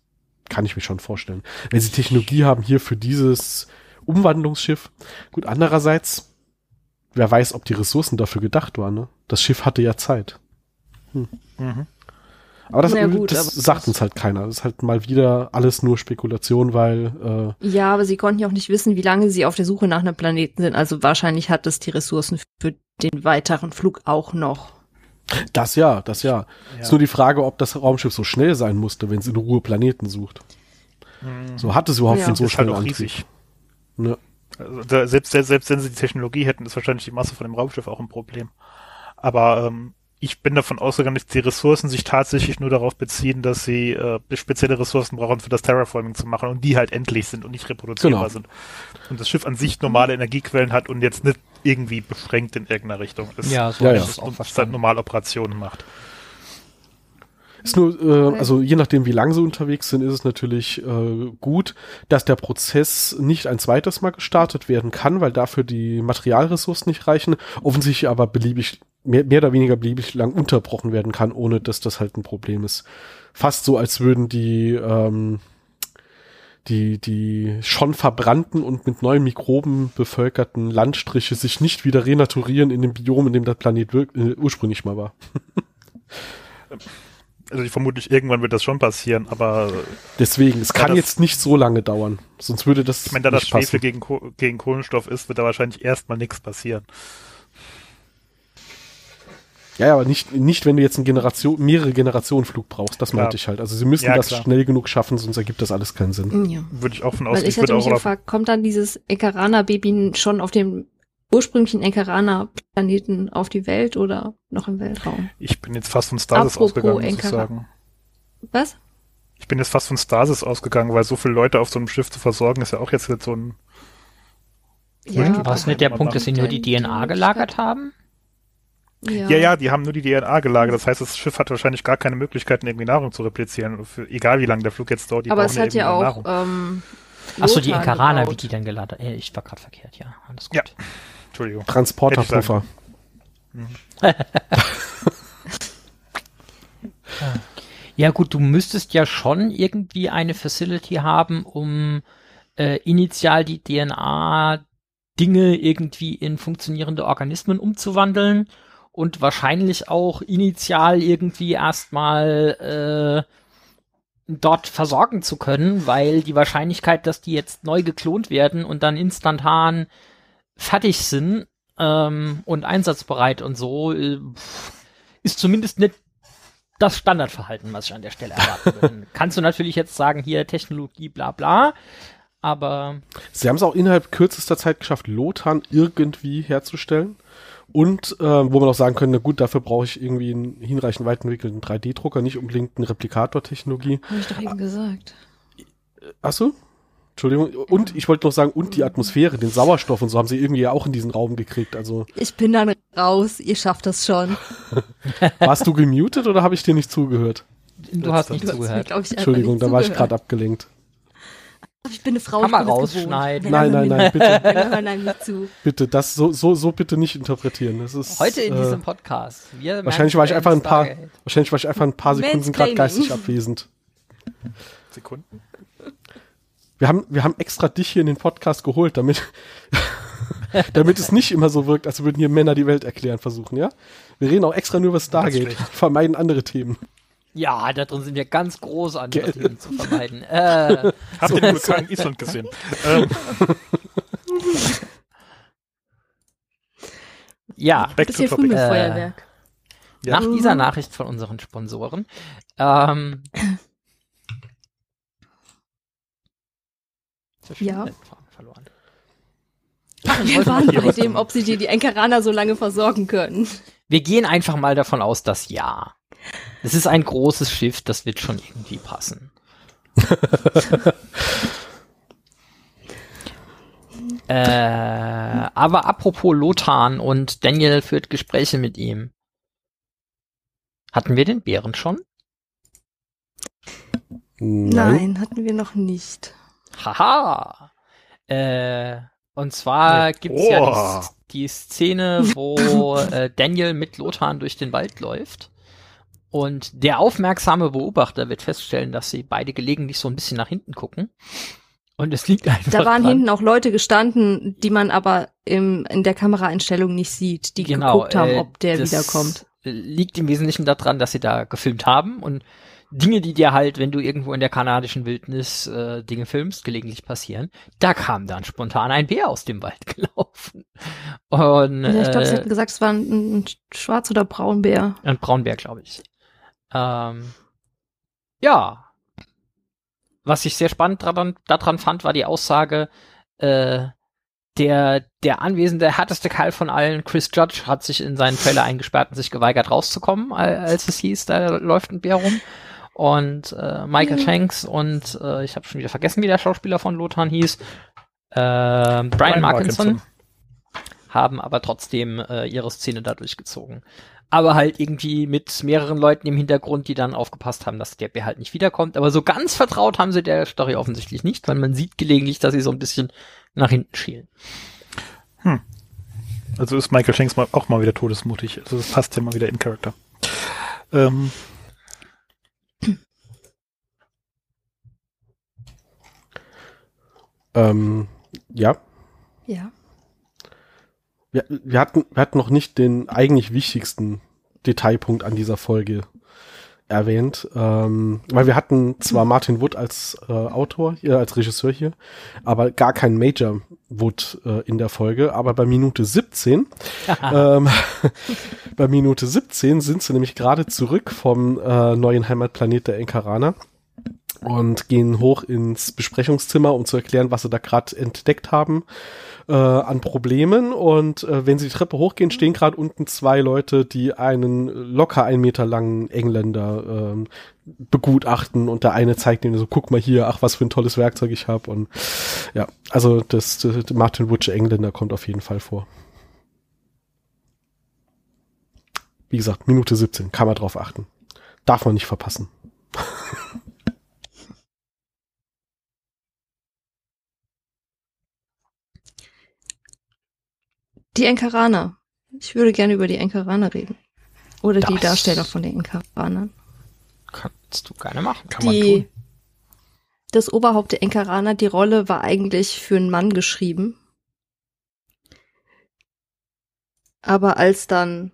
kann ich mir schon vorstellen. Wenn sie Technologie haben hier für dieses Umwandlungsschiff. Gut, andererseits, wer weiß, ob die Ressourcen dafür gedacht waren. Ne? Das Schiff hatte ja Zeit. Mhm. Aber das, gut, das aber sagt uns halt keiner. Das ist halt mal wieder alles nur Spekulation, weil äh, Ja, aber sie konnten ja auch nicht wissen, wie lange sie auf der Suche nach einem Planeten sind. Also wahrscheinlich hat es die Ressourcen für den weiteren Flug auch noch. das ja, das ja. Ja. Ist nur die Frage, ob das Raumschiff so schnell sein musste, wenn es in Ruhe Planeten sucht. Mhm. So hat es überhaupt Ja. einen so halt schnellen auch Antrieb. riesig. Ne? Also da, selbst, selbst, selbst wenn sie die Technologie hätten, ist wahrscheinlich die Masse von dem Raumschiff auch ein Problem. Aber ähm, ich bin davon ausgegangen, dass die Ressourcen sich tatsächlich nur darauf beziehen, dass sie äh, spezielle Ressourcen brauchen, für das Terraforming zu machen und die halt endlich sind und nicht reproduzierbar Genau. sind. Und das Schiff an sich normale Energiequellen hat und jetzt nicht irgendwie beschränkt in irgendeiner Richtung ist. Ja, so Ja, ja. ich es auch verstanden. normal Operationen macht. Ist nur, äh, also je nachdem, wie lang sie unterwegs sind, ist es natürlich äh, gut, dass der Prozess nicht ein zweites Mal gestartet werden kann, weil dafür die Materialressourcen nicht reichen, offensichtlich aber beliebig, mehr, mehr oder weniger beliebig lang unterbrochen werden kann, ohne dass das halt ein Problem ist. Fast so, als würden die, ähm, die, die schon verbrannten und mit neuen Mikroben bevölkerten Landstriche sich nicht wieder renaturieren in dem Biom, in dem der Planet äh, ursprünglich mal war. Also ich vermutlich irgendwann wird das schon passieren, aber Deswegen, es kann jetzt nicht so lange dauern. Sonst würde das ich meine, da das. Schwefel gegen, gegen Kohlenstoff ist, wird da wahrscheinlich erstmal nichts passieren. Ja, aber nicht, nicht, wenn du jetzt einen Generation, mehrere Generationen Flug brauchst. Das Klar. meinte ich halt. Also sie müssen Ja, das klar. schnell genug schaffen, sonst ergibt das alles keinen Sinn. Ja. Würde ich auch von Weil ausgehen. ich würde hätte mich gefragt, kommt dann dieses Enkarana-Baby schon auf dem ursprünglichen Enkarana-Planeten auf die Welt oder noch im Weltraum? ich bin jetzt fast von Stasis Apropos ausgegangen, muss ich sagen. Was? Ich bin jetzt fast von Stasis ausgegangen, weil so viele Leute auf so einem Schiff zu versorgen, ist ja auch jetzt so ein Ja, War es nicht der Punkt, dass sie nur die DNA gelagert Stadt- haben? Ja, Ja, ja, die haben nur die DNA gelagert. Das heißt, das Schiff hat wahrscheinlich gar keine Möglichkeiten, irgendwie Nahrung zu replizieren. Für, egal wie lange der Flug jetzt dauert, die Aber brauchen es hat ja irgendwie auch Nahrung. ähm, Achso, die Lothar Enkarana, wie die dann geladen äh, Ich war gerade verkehrt, ja. Alles gut. Ja. Entschuldigung. Transporterpuffer. Ja gut, du müsstest ja schon irgendwie eine Facility haben, um äh, initial die DNA-Dinge irgendwie in funktionierende Organismen umzuwandeln und wahrscheinlich auch initial irgendwie erstmal äh, dort versorgen zu können, weil die Wahrscheinlichkeit, dass die jetzt neu geklont werden und dann instantan fertig sind ähm, und einsatzbereit und so, äh, ist zumindest nicht das Standardverhalten, was ich an der Stelle erwarten würde. Kannst du natürlich jetzt sagen, hier Technologie, bla bla, aber Sie haben es auch innerhalb kürzester Zeit geschafft, Lothar irgendwie herzustellen. Und äh, wo man auch sagen könnte, na gut, dafür brauche ich irgendwie einen hinreichend weit entwickelten 3D-Drucker, nicht unbedingt eine Replikator-Technologie. Habe ich doch eben gesagt. Achso? Entschuldigung. Und ich wollte noch sagen, und die Atmosphäre, den Sauerstoff und so haben sie irgendwie ja auch in diesen Raum gekriegt. Also Ich bin dann raus, ihr schafft das schon. warst du gemutet oder habe ich dir nicht zugehört? du hast nicht Du hast mir, zugehört. ich, Entschuldigung, nicht da war ich zugehört. gerade abgelenkt. Ich bin eine Frau, Kann man rausschneiden. Nein, nein, nein, bitte, Männer hören einem nicht zu. bitte, das so, so, so bitte nicht interpretieren. Das ist, Heute in äh, diesem Podcast. Wir Wahrscheinlich war ich einfach ein paar, Stargate. wahrscheinlich war ich einfach ein paar Sekunden gerade geistig abwesend. Sekunden. Wir haben, wir haben extra dich hier in den Podcast geholt, damit, damit es nicht immer so wirkt, als würden hier Männer die Welt erklären versuchen, ja? Wir reden auch extra nur über Stargate, vermeiden andere Themen. Ja, da drin sind wir ganz groß an Gell. Themen zu vermeiden. Äh, Habt ihr den Vulkan in Island gesehen? ähm, ja, back to früh topic. mit Äh, Feuerwerk. Ja. nach dieser Nachricht von unseren Sponsoren. Ähm, Ja. verloren. Wir waren bei dem, ob sie dir die Enkaraner so lange versorgen können. Wir gehen einfach mal davon aus, dass ja. Es ist ein großes Schiff, das wird schon irgendwie passen. äh, aber apropos Lothar und Daniel führt Gespräche mit ihm. Hatten wir den Bären schon? Nein, hatten wir noch nicht. Haha. Äh, und zwar gibt's ja Boah. die, die Szene, wo äh, Daniel mit Lothar durch den Wald läuft. Und der aufmerksame Beobachter wird feststellen, dass sie beide gelegentlich so ein bisschen nach hinten gucken. Und es liegt einfach Da waren dran, hinten auch Leute gestanden, die man aber im, in der Kameraeinstellung nicht sieht, die genau, geguckt haben, äh, ob der das wiederkommt. Liegt im Wesentlichen daran, dass sie da gefilmt haben und Dinge, die dir halt, wenn du irgendwo in der kanadischen Wildnis äh, Dinge filmst, gelegentlich passieren. Da kam dann spontan ein Bär aus dem Wald gelaufen. Und Ja, ich glaube, sie äh, hatten gesagt, es war ein, ein Schwarz- oder Braunbär. ein Braunbär, glaube ich. Ähm, ja. Was ich sehr spannend daran, daran fand, war die Aussage, äh, der, der anwesende härteste Kerl von allen, Chris Judge, hat sich in seinen Trailer eingesperrt und sich geweigert rauszukommen, al- als es hieß, da läuft ein Bär rum. Und äh, Michael Ja. Shanks und äh, ich habe schon wieder vergessen, wie der Schauspieler von Lothar hieß, äh, Brian, Markinson, Markinson. haben aber trotzdem äh, ihre Szene da durchgezogen. Aber halt irgendwie mit mehreren Leuten im Hintergrund, die dann aufgepasst haben, dass der Bär halt nicht wiederkommt. Aber so ganz vertraut haben sie der Story offensichtlich nicht, weil man sieht gelegentlich, dass sie so ein bisschen nach hinten schielen. Also ist Michael Shanks mal, auch mal wieder todesmutig. Also das passt ja mal wieder in Charakter. Ähm, Ähm, ja, Ja. Wir, wir, hatten, wir hatten noch nicht den eigentlich wichtigsten Detailpunkt an dieser Folge erwähnt, ähm, weil wir hatten zwar Martin Wood als äh, Autor, äh, als Regisseur hier, aber gar keinen Major Wood äh, in der Folge. Aber bei Minute 17, ähm, bei Minute 17 sind sie nämlich gerade zurück vom äh, neuen Heimatplanet der Enkaraner und gehen hoch ins Besprechungszimmer, um zu erklären, was sie da gerade entdeckt haben äh, an Problemen. Und äh, wenn sie die Treppe hochgehen, stehen gerade unten zwei Leute, die einen locker ein Meter langen Engländer ähm, begutachten und der eine zeigt ihnen so, guck mal hier, ach, was für ein tolles Werkzeug ich habe. Und ja, also das, das Martin Wutsch Engländer kommt auf jeden Fall vor. Wie gesagt, Minute 17, kann man drauf achten. Darf man nicht verpassen. Die Enkaraner. Ich würde gerne über die Enkaraner reden. Oder die Das- Darsteller von den Enkaranern. Kannst du gerne machen. Kann man Die, tun. das Oberhaupt der Enkaraner, die Rolle war eigentlich für einen Mann geschrieben. Aber als dann,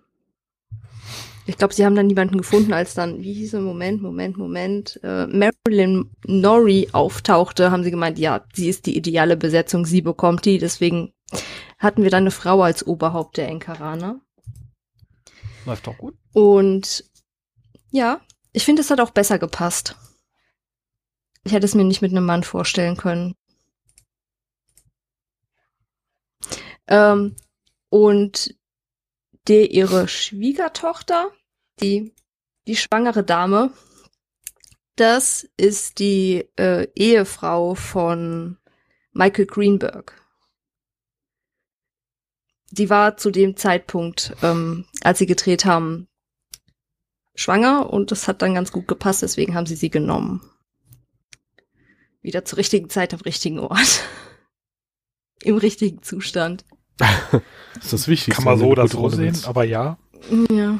ich glaube, sie haben dann niemanden gefunden, als dann, wie hieß er, Moment, Moment, Moment, äh, Marilyn Norrie auftauchte, haben sie gemeint, ja, sie ist die ideale Besetzung, sie bekommt die, deswegen hatten wir dann eine Frau als Oberhaupt der Enkaraner. Läuft doch gut. Und ja, ich finde, es hat auch besser gepasst. Ich hätte es mir nicht mit einem Mann vorstellen können. Ähm, und der ihre Schwiegertochter, die, die schwangere Dame, das ist die äh, Ehefrau von Michael Greenberg. Die war zu dem Zeitpunkt, ähm, als sie gedreht haben, schwanger und das hat dann ganz gut gepasst, deswegen haben sie sie genommen. Wieder zur richtigen Zeit am richtigen Ort. Im richtigen Zustand. Das ist das Wichtigste. Kann man so oder so sehen, willst. aber ja. Ja.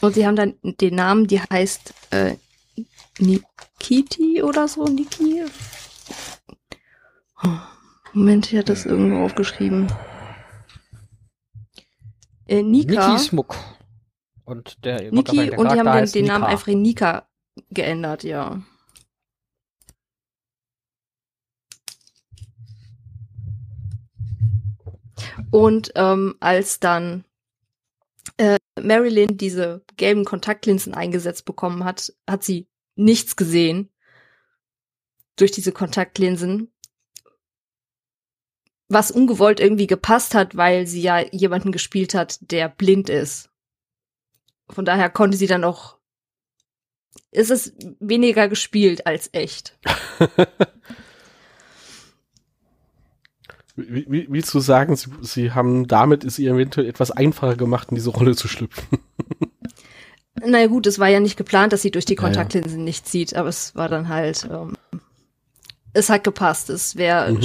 Und sie haben dann den Namen, die heißt äh, Nikiti oder so, Niki. Oh, Moment, ich hatte das irgendwo aufgeschrieben. Äh, Nika. Niki Smuck. Und der, Niki der und die haben den, den Namen einfach in Nika geändert, ja. Und ähm, als dann äh, Marilyn diese gelben Kontaktlinsen eingesetzt bekommen hat, hat sie nichts gesehen durch diese Kontaktlinsen, was ungewollt irgendwie gepasst hat, weil sie ja jemanden gespielt hat, der blind ist. Von daher konnte sie dann auch. Es ist weniger gespielt als echt. Wie, wie, willst du sagen, sie, sie haben damit es ihr eventuell etwas einfacher gemacht, in diese Rolle zu schlüpfen? Naja gut, es war ja nicht geplant, dass sie durch die Ja, ja. Kontaktlinsen nichts sieht, aber es war dann halt, ähm, es hat gepasst. Es wäre Mhm.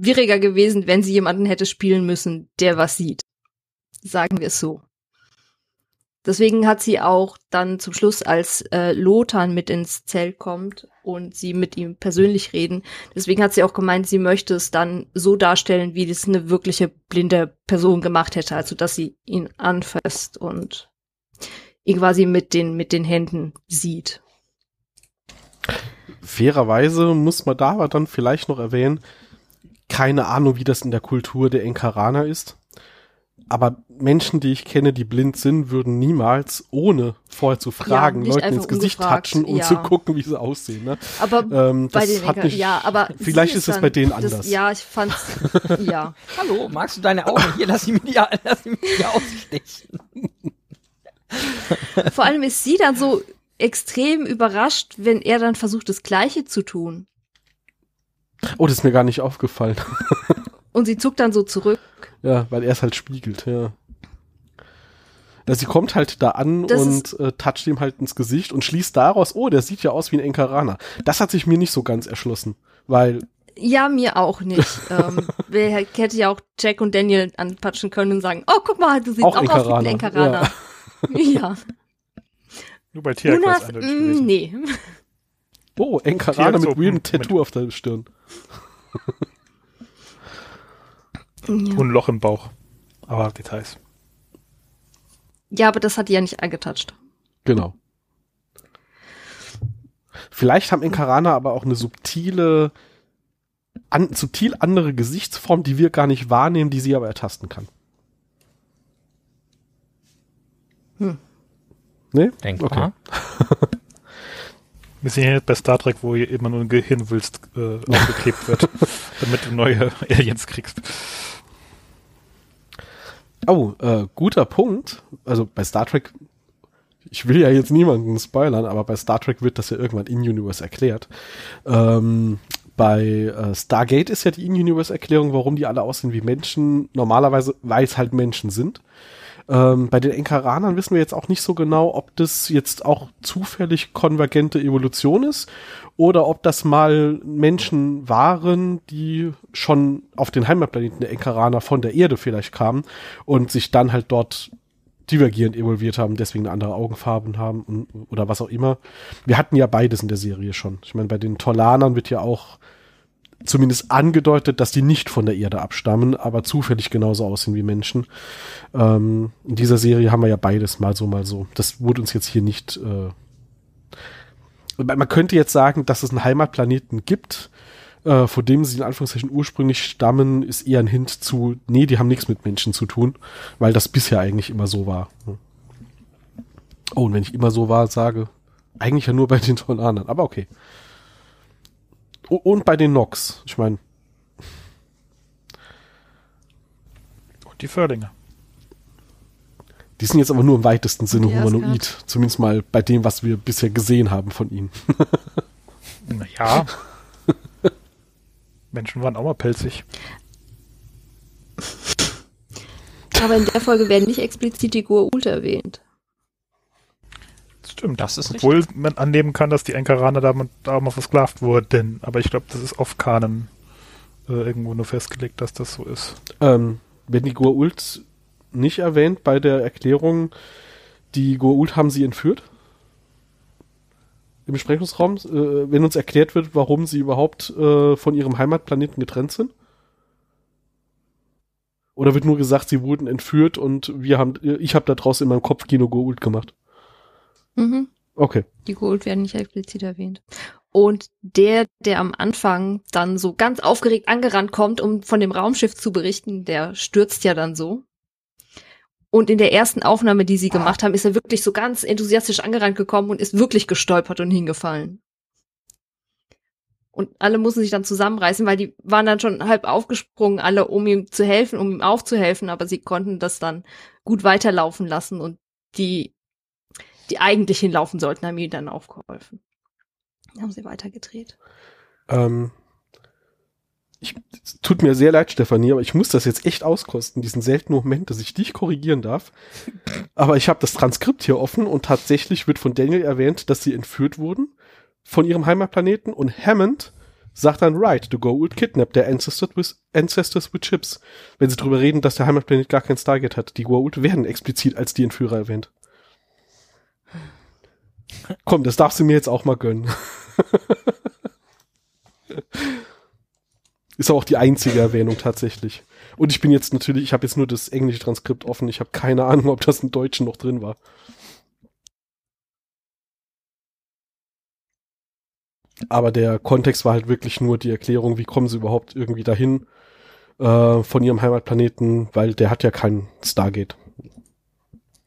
Schwieriger gewesen, wenn sie jemanden hätte spielen müssen, der was sieht. Sagen wir es so. Deswegen hat sie auch dann zum Schluss, als äh, Lothar mit ins Zelt kommt und sie mit ihm persönlich reden, deswegen hat sie auch gemeint, sie möchte es dann so darstellen, wie das eine wirkliche blinde Person gemacht hätte, also dass sie ihn anfasst und ihn quasi mit den, mit den Händen sieht. Fairerweise muss man da aber dann vielleicht noch erwähnen, keine Ahnung, wie das in der Kultur der Enkaraner ist. Aber Menschen, die ich kenne, die blind sind, würden niemals, ohne vorher zu fragen, nicht Leuten ins Gesicht touchen und ja. zu gucken, wie sie aussehen. Ne? Aber Ähm, bei das den hat Enker, mich, ja, aber vielleicht ist es bei denen das, anders. Ja, ich fand's, ja. Hallo, magst du deine Augen hier? Lass sie mir die, lass sie mir die ausstechen. Vor allem ist sie dann so extrem überrascht, wenn er dann versucht, das Gleiche zu tun. Oh, das ist mir gar nicht aufgefallen. Und sie zuckt dann so zurück. ja, weil er es halt spiegelt, ja. Ja, sie kommt halt da an Das und äh, toucht ihm halt ins Gesicht und schließt daraus, oh, der sieht ja aus wie ein Enkaraner. Das hat sich mir nicht so ganz erschlossen, weil Ja, mir auch nicht. ähm, wer hätte ja auch Jack und Daniel anpatschen können und sagen, oh, guck mal, du siehst Auch auch, aus wie ein Enkaraner, Enkaraner. Ja. Nur bei Tierquest Jonas, eindeutig mm, nee. Oh, so, mit weirdem. Tattoo auf der Stirn. Ja. Und ein Loch im Bauch. Aber Details. Ja, aber das hat die ja nicht angetatscht. Genau. Vielleicht haben Enkarana aber auch eine subtile, an, subtil andere Gesichtsform, die wir gar nicht wahrnehmen, die sie aber ertasten kann. Hm. Nee? Denkbar. Wir sind hier bei Star Trek, wo immer nur ein Gehirnwülst äh, aufgeklebt wird, damit du neue Aliens kriegst. Oh, äh, guter Punkt. Also bei Star Trek, ich will ja jetzt niemanden spoilern, aber bei Star Trek wird das ja irgendwann in-Universe erklärt. Ähm, bei äh, Stargate ist ja die In-Universe-Erklärung, warum die alle aussehen wie Menschen, normalerweise, weil es halt Menschen sind. Ähm, bei den Enkaranern wissen wir jetzt auch nicht so genau, ob das jetzt auch zufällig konvergente Evolution ist oder ob das mal Menschen waren, die schon auf den Heimatplaneten der Enkaraner von der Erde vielleicht kamen und sich dann halt dort divergierend evolviert haben, deswegen eine andere Augenfarben haben und, oder was auch immer. Wir hatten ja beides in der Serie schon. Ich meine, bei den Tolanern wird ja auch zumindest angedeutet, dass die nicht von der Erde abstammen, aber zufällig genauso aussehen wie Menschen. Ähm, in dieser Serie haben wir ja beides mal so, mal so. Das wurde uns jetzt hier nicht. Äh man könnte jetzt sagen, dass es einen Heimatplaneten gibt, äh, vor dem sie in Anführungszeichen ursprünglich stammen, ist eher ein Hint zu, nee, die haben nichts mit Menschen zu tun, weil das bisher eigentlich immer so war. Oh, und wenn ich immer so war, sage, eigentlich ja nur bei den Tolanern, aber okay. Und bei den Nox. Ich meine. Und die Fördinger. Die sind jetzt aber nur im weitesten Sinne Die humanoid. Asgard. Zumindest mal bei dem, was wir bisher gesehen haben von ihnen. Naja. Menschen waren auch mal pelzig. Aber in der Folge werden nicht explizit die Goa'uld erwähnt. Stimmt. Das ist Obwohl man annehmen kann, dass die Enkaraner da, da mal versklavt wurden. Aber ich glaube, das ist auf Kanen äh, irgendwo nur festgelegt, dass das so ist. Ähm, werden die Goa'uld nicht erwähnt bei der Erklärung, die Goa'uld haben sie entführt? Im Besprechungsraum, äh, wenn uns erklärt wird, warum sie überhaupt äh, von ihrem Heimatplaneten getrennt sind? Oder wird nur gesagt, sie wurden entführt und wir haben, ich habe da draußen in meinem Kopf Kino Goa'uld gemacht? Mhm. Okay. Die Goa'uld werden nicht explizit erwähnt. Und der, der am Anfang dann so ganz aufgeregt angerannt kommt, um von dem Raumschiff zu berichten, der stürzt ja dann so. Und in der ersten Aufnahme, die sie gemacht haben, ist er wirklich so ganz enthusiastisch angerannt gekommen und ist wirklich gestolpert und hingefallen. Und alle mussten sich dann zusammenreißen, weil die waren dann schon halb aufgesprungen, alle, um ihm zu helfen, um ihm aufzuhelfen, aber sie konnten das dann gut weiterlaufen lassen und die, die eigentlich hinlaufen sollten, haben ihm dann aufgeholfen. Dann haben sie weitergedreht. Ähm, ich, tut mir sehr leid, Stefanie, aber ich muss das jetzt echt auskosten, diesen seltenen Moment, dass ich dich korrigieren darf. Aber ich habe das Transkript hier offen und tatsächlich wird von Daniel erwähnt, dass sie entführt wurden von ihrem Heimatplaneten und Hammond sagt dann, right, the Goa'uld kidnapped their ancestors with, ancestors with chips. Wenn sie darüber reden, dass der Heimatplanet gar kein Stargate hat. Die Goa'uld werden explizit als die Entführer erwähnt. Komm, das darfst du mir jetzt auch mal gönnen. Ist auch die einzige Erwähnung tatsächlich. Und ich bin jetzt natürlich, ich habe jetzt nur das englische Transkript offen. Ich habe keine Ahnung, ob das im Deutschen noch drin war. Aber der Kontext war halt wirklich nur die Erklärung, wie kommen sie überhaupt irgendwie dahin äh, von ihrem Heimatplaneten, weil der hat ja keinen Stargate.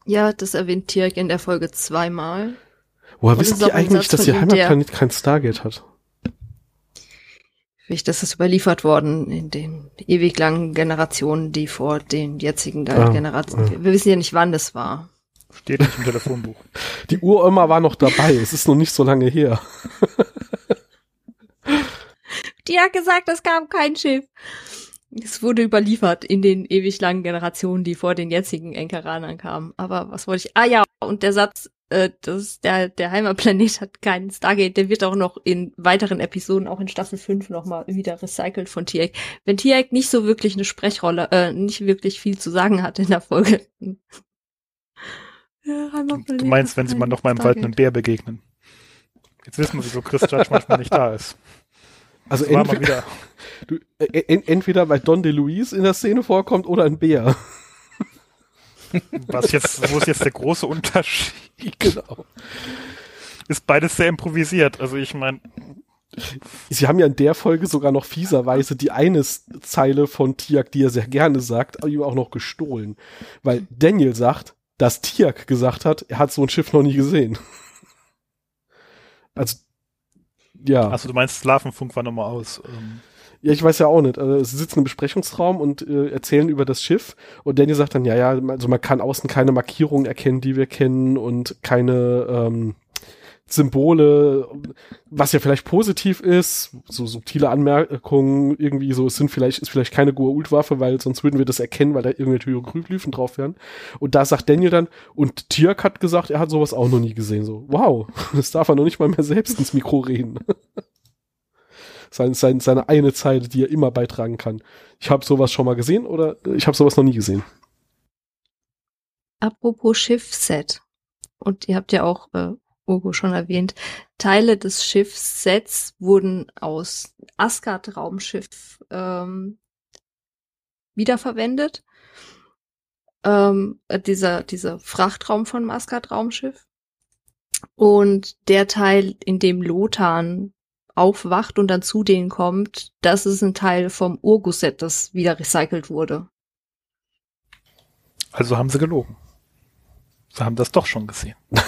Ja, das erwähnt Tirk in der Folge zweimal. Woher wissen die eigentlich, dass ihr Heimatplanet kein Stargate hat? Vielleicht ist es überliefert worden in den ewig langen Generationen, die vor den jetzigen Ah, Generationen. ah. Wir wir wissen ja nicht, wann das war. Steht nicht im Telefonbuch. Die Uroma war noch dabei. es ist noch nicht so lange her. Die hat gesagt, es kam kein Schiff. Es wurde überliefert in den ewig langen Generationen, die vor den jetzigen Enkeranern kamen. Aber was wollte ich? Ah ja, und der Satz, äh, das der, der Heimatplanet hat keinen Stargate, der wird auch noch in weiteren Episoden, auch in Staffel 5 nochmal wieder recycelt von Tiak. Wenn Tiak nicht so wirklich eine Sprechrolle, äh, nicht wirklich viel zu sagen hat in der Folge. Der Heimatplanet Du meinst, wenn sie mal keinen noch mal im Wald einem. Bär begegnen. Jetzt wissen wir, wieso Chris Judge manchmal nicht da ist. Also Das war mal entweder, wieder. du, äh, en, entweder weil Don DeLuise in der Szene vorkommt oder ein Bär. Was jetzt, wo ist jetzt der große Unterschied? Genau. Ist beides sehr improvisiert. Also ich meine, Sie haben ja in der Folge sogar noch fieserweise die eine Zeile von Tiak, die er sehr gerne sagt, ihm auch noch gestohlen. Weil Daniel sagt, dass Tiak gesagt hat, er hat so ein Schiff noch nie gesehen. Also, ja. also du meinst, Sklavenfunk war nochmal aus. Ähm, Ja, ich weiß ja auch nicht. Also, sie sitzen im Besprechungsraum und äh, erzählen über das Schiff und Daniel sagt dann, ja, ja, also man kann außen keine Markierungen erkennen, die wir kennen und keine ähm, Symbole, was ja vielleicht positiv ist, so subtile Anmerkungen, irgendwie so, es sind vielleicht, ist vielleicht keine Goa'uld-Waffe, weil sonst würden wir das erkennen, weil da irgendwelche Hieroglyphen drauf wären. Und da sagt Daniel dann, und Tirk hat gesagt, er hat sowas auch noch nie gesehen. So, wow, das darf er noch nicht mal mehr selbst ins Mikro reden. Sein, sein, seine eine Zeile, die er immer beitragen kann. Ich habe sowas schon mal gesehen oder ich habe sowas noch nie gesehen. Apropos Schiffsset. Und ihr habt ja auch äh, Ugo schon erwähnt, Teile des Schiffssets wurden aus Asgard Raumschiff ähm, wiederverwendet. Ähm, äh, dieser, dieser Frachtraum von Asgard Raumschiff. Und der Teil, in dem Lothar aufwacht und dann zu denen kommt, das ist ein Teil vom Urgus-Set, das wieder recycelt wurde. also haben sie gelogen. Sie haben das doch schon gesehen.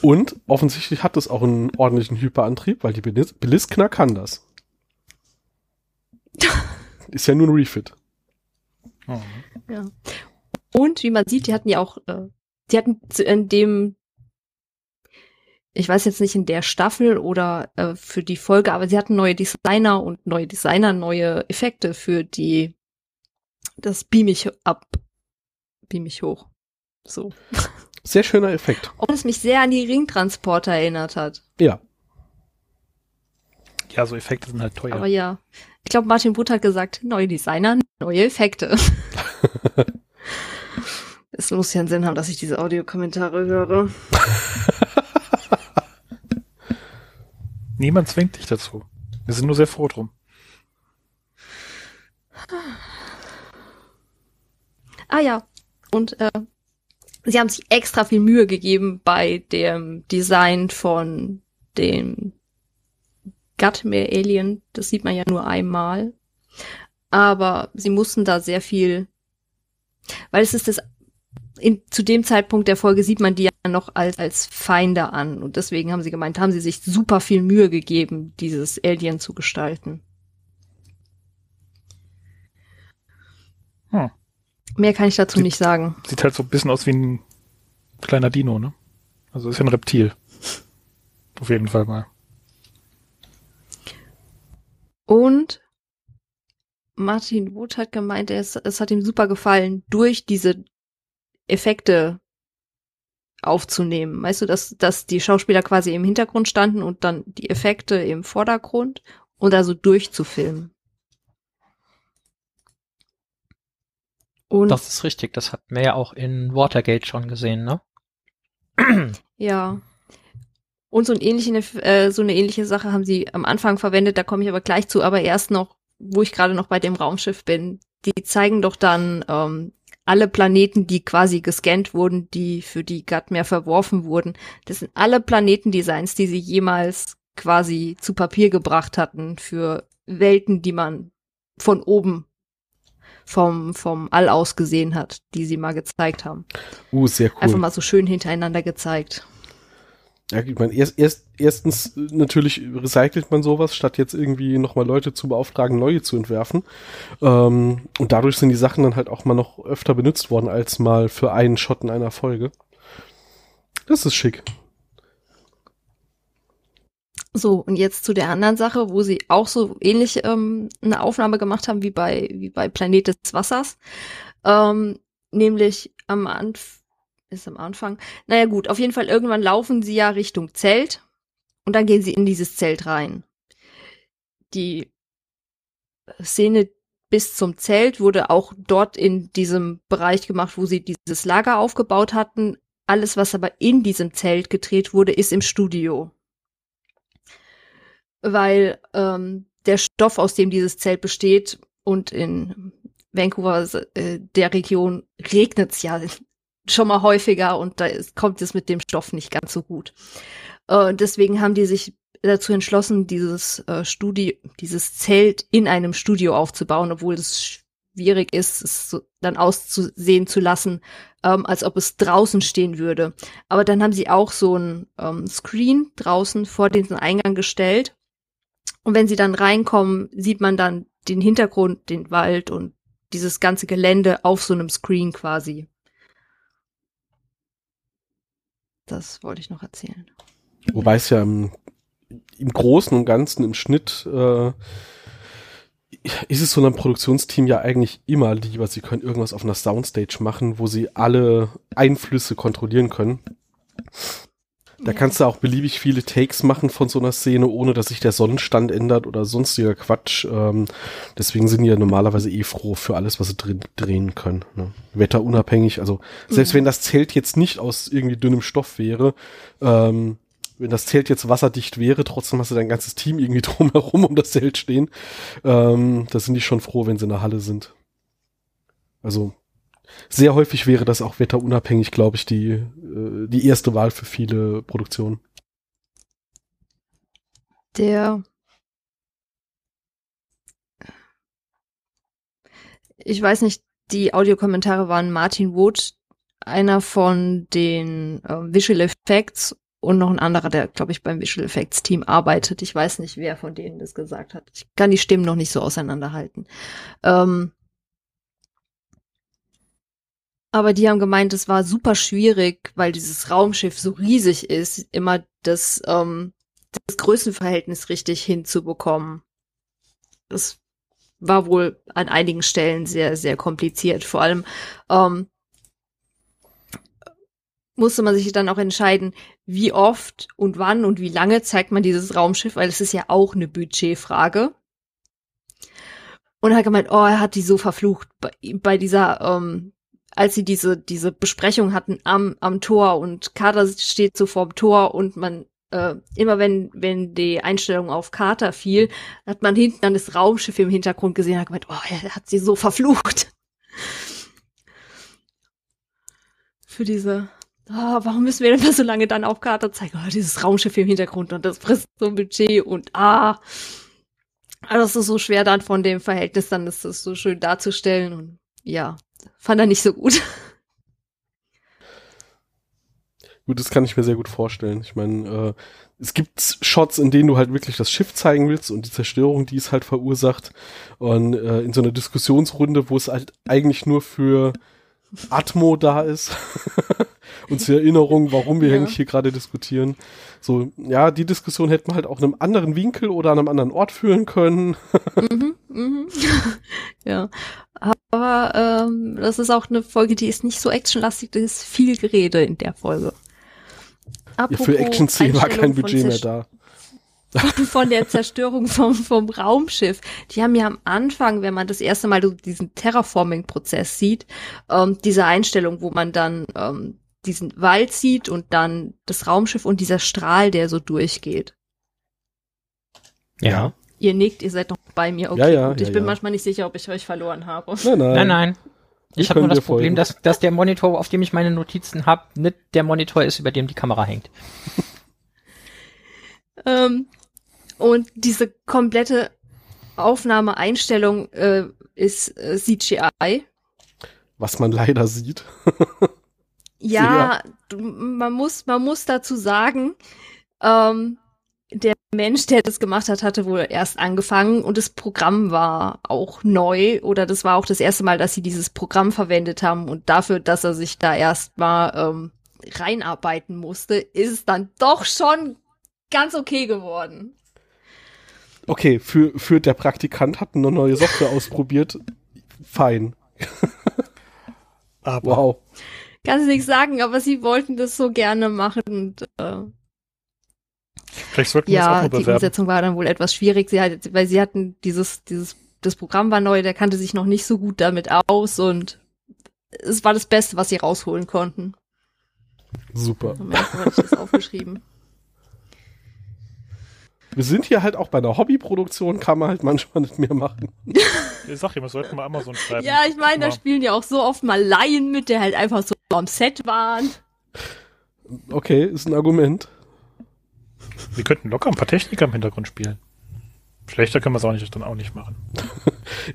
Und offensichtlich hat es auch einen ordentlichen Hyperantrieb, weil die Belis Beliskner kann das. Ist ja nur ein Refit. Mhm. Ja. Und wie man sieht, die hatten ja auch, äh, die hatten in dem, ich weiß jetzt nicht in der Staffel oder äh, für die Folge, aber sie hatten neue Designer und neue Designer, neue Effekte für die, das beam ich ab, beam ich hoch. So. Sehr schöner Effekt. Und es mich sehr an die Ringtransporter erinnert hat. Ja. Ja, so Effekte sind halt teuer. Aber ja, ich glaube, Martin Butt hat gesagt, neue Designer, neue Effekte. es muss ja einen Sinn haben, dass ich diese Audiokommentare höre. Niemand zwingt dich dazu. Wir sind nur sehr froh drum. Ah ja, und äh, sie haben sich extra viel Mühe gegeben bei dem Design von dem Gatmere Alien. Das sieht man ja nur einmal. Aber sie mussten da sehr viel, weil es ist das, in, zu dem Zeitpunkt der Folge sieht man die ja noch als, als Feinde an. Und deswegen haben sie gemeint, haben sie sich super viel Mühe gegeben, dieses Alien zu gestalten. Hm. Mehr kann ich dazu Sieht- nicht sagen. Sieht halt so ein bisschen aus wie ein kleiner Dino, ne? Also ist ja ein Reptil. Auf jeden Fall mal. Und Martin Wood hat gemeint, es, es hat ihm super gefallen, durch diese Effekte aufzunehmen. Weißt du, dass, dass die Schauspieler quasi im Hintergrund standen und dann die Effekte im Vordergrund und also durchzufilmen. Und Das ist richtig, das hatten wir ja auch in Watergate schon gesehen, ne? Ja. Und so, ein ähnliche, äh, so eine ähnliche Sache haben sie am Anfang verwendet, da komme ich aber gleich zu, aber erst noch, wo ich gerade noch bei dem Raumschiff bin. Die zeigen doch dann ähm, alle Planeten, die quasi gescannt wurden, die für die Gatmer verworfen wurden. Das sind alle Planetendesigns, die sie jemals quasi zu Papier gebracht hatten für Welten, die man von oben vom, vom All aus gesehen hat, die sie mal gezeigt haben. Uh, sehr cool. Einfach mal so schön hintereinander gezeigt. Ja, ich meine, erst, erst, erstens äh, natürlich recycelt man sowas, statt jetzt irgendwie nochmal Leute zu beauftragen, neue zu entwerfen. Ähm, und dadurch sind die Sachen dann halt auch mal noch öfter benutzt worden, als mal für einen Shot in einer Folge. Das ist schick. So, und jetzt zu der anderen Sache, wo sie auch so ähnlich ähm, eine Aufnahme gemacht haben wie bei, wie bei Planet des Wassers. Ähm, nämlich am Anfang, ist am Anfang. Naja gut, auf jeden Fall irgendwann laufen sie ja Richtung Zelt und dann gehen sie in dieses Zelt rein. Die Szene bis zum Zelt wurde auch dort in diesem Bereich gemacht, wo sie dieses Lager aufgebaut hatten. Alles, was aber in diesem Zelt gedreht wurde, ist im Studio weil ähm, der Stoff, aus dem dieses Zelt besteht und in Vancouver, äh, der Region, regnet es ja schon mal häufiger und da ist, kommt es mit dem Stoff nicht ganz so gut. Äh, deswegen haben die sich dazu entschlossen, dieses äh, Studio, dieses Zelt in einem Studio aufzubauen, obwohl es schwierig ist, es so dann auszusehen zu lassen, ähm, als ob es draußen stehen würde. Aber dann haben sie auch so ein ähm, Screen draußen vor den Eingang gestellt. Und wenn sie dann reinkommen, sieht man dann den Hintergrund, den Wald und dieses ganze Gelände auf so einem Screen quasi. Das wollte ich noch erzählen. Wobei es ja im, im Großen und Ganzen im Schnitt äh, ist es so einem Produktionsteam ja eigentlich immer lieber, sie können irgendwas auf einer Soundstage machen, wo sie alle Einflüsse kontrollieren können. Da ja. kannst du auch beliebig viele Takes machen von so einer Szene, ohne dass sich der Sonnenstand ändert oder sonstiger Quatsch. Ähm, deswegen sind die ja normalerweise eh froh für alles, was sie drin drehen können. Ne? Wetterunabhängig. Also selbst mhm. wenn das Zelt jetzt nicht aus irgendwie dünnem Stoff wäre, ähm, wenn das Zelt jetzt wasserdicht wäre, trotzdem hast du dein ganzes Team irgendwie drumherum um das Zelt stehen. Ähm, da sind die schon froh, wenn sie in der Halle sind. Also sehr häufig wäre das auch wetterunabhängig, glaube ich, die, äh, die erste Wahl für viele Produktionen. Der ich weiß nicht, die Audiokommentare waren Martin Wood, einer von den äh, Visual Effects und noch ein anderer, der, glaube ich, beim Visual Effects Team arbeitet. Ich weiß nicht, wer von denen das gesagt hat. Ich kann die Stimmen noch nicht so auseinanderhalten. Ähm, aber die haben gemeint, es war super schwierig, weil dieses Raumschiff so riesig ist, immer das, ähm, das Größenverhältnis richtig hinzubekommen. Das war wohl an einigen Stellen sehr, sehr kompliziert. Vor allem ähm, musste man sich dann auch entscheiden, wie oft und wann und wie lange zeigt man dieses Raumschiff, weil es ist ja auch eine Budgetfrage. Und er hat gemeint, oh, er hat die so verflucht bei, bei dieser, ähm, als sie diese, diese Besprechung hatten am, am Tor und Carter steht so vorm Tor und man, äh, immer wenn, wenn die Einstellung auf Carter fiel, hat man hinten dann das Raumschiff im Hintergrund gesehen hat gemeint, oh, er hat sie so verflucht. Für diese oh, warum müssen wir denn so lange dann auf Karte zeigen? Oh, dieses Raumschiff im Hintergrund und das frisst so ein Budget und ah. Also das ist so schwer dann von dem Verhältnis, dann ist das so schön darzustellen und ja, fand er nicht so gut. Gut, das kann ich mir sehr gut vorstellen. Ich meine, äh, es gibt Shots, in denen du halt wirklich das Schiff zeigen willst und die Zerstörung, die es halt verursacht. Und äh, in so einer Diskussionsrunde, wo es halt eigentlich nur für Atmo da ist und zur Erinnerung, warum wir ja. eigentlich hier gerade diskutieren. So, ja, die Diskussion hätten wir halt auch in einem anderen Winkel oder an einem anderen Ort führen können. mhm, mhm. ja, aber ähm, das ist auch eine Folge, die ist nicht so actionlastig, da ist viel Gerede in der Folge. Apropos ja, für Action-Szenen war kein Budget mehr da. von der Zerstörung vom, vom Raumschiff. Die haben ja am Anfang, wenn man das erste Mal diesen Terraforming-Prozess sieht, ähm, diese Einstellung, wo man dann ähm, diesen Wald sieht und dann das Raumschiff und dieser Strahl, der so durchgeht. Ja. Ihr nickt, ihr seid noch bei mir. Okay, ja, ja, gut. Ich ja, bin ja. manchmal nicht sicher, ob ich euch verloren habe. Nein, nein. nein, nein. Ich habe nur das Problem, dass, dass der Monitor, auf dem ich meine Notizen habe, nicht der Monitor ist, über dem die Kamera hängt. ähm, und diese komplette Aufnahmeeinstellung äh, ist äh, CGI. Was man leider sieht. ja, man muss, man muss dazu sagen, ähm, der Mensch, der das gemacht hat, hatte wohl erst angefangen und das Programm war auch neu oder das war auch das erste Mal, dass sie dieses Programm verwendet haben und dafür, dass er sich da erstmal ähm, reinarbeiten musste, ist es dann doch schon ganz okay geworden. Okay, für, für der Praktikant hat eine neue Software ausprobiert. Fein. Aber wow. Kann ich nicht sagen, aber sie wollten das so gerne machen. Und, äh, Vielleicht sollten wir ja, das auch mal bewerben. die Umsetzung war dann wohl etwas schwierig, sie hat, weil sie hatten dieses, dieses, das Programm war neu, der kannte sich noch nicht so gut damit aus und es war das Beste, was sie rausholen konnten. Super. Dann habe ich das aufgeschrieben. wir sind hier halt auch bei einer Hobbyproduktion, kann man halt manchmal nicht mehr machen. Ich sag ja, wir sollten mal Amazon schreiben. Ja, ich meine, da Mal. spielen ja auch so oft mal Laien mit, der halt einfach so am Set waren. Okay, ist ein Argument. Wir könnten locker ein paar Techniker im Hintergrund spielen. Schlechter können wir es auch nicht, dann auch nicht machen.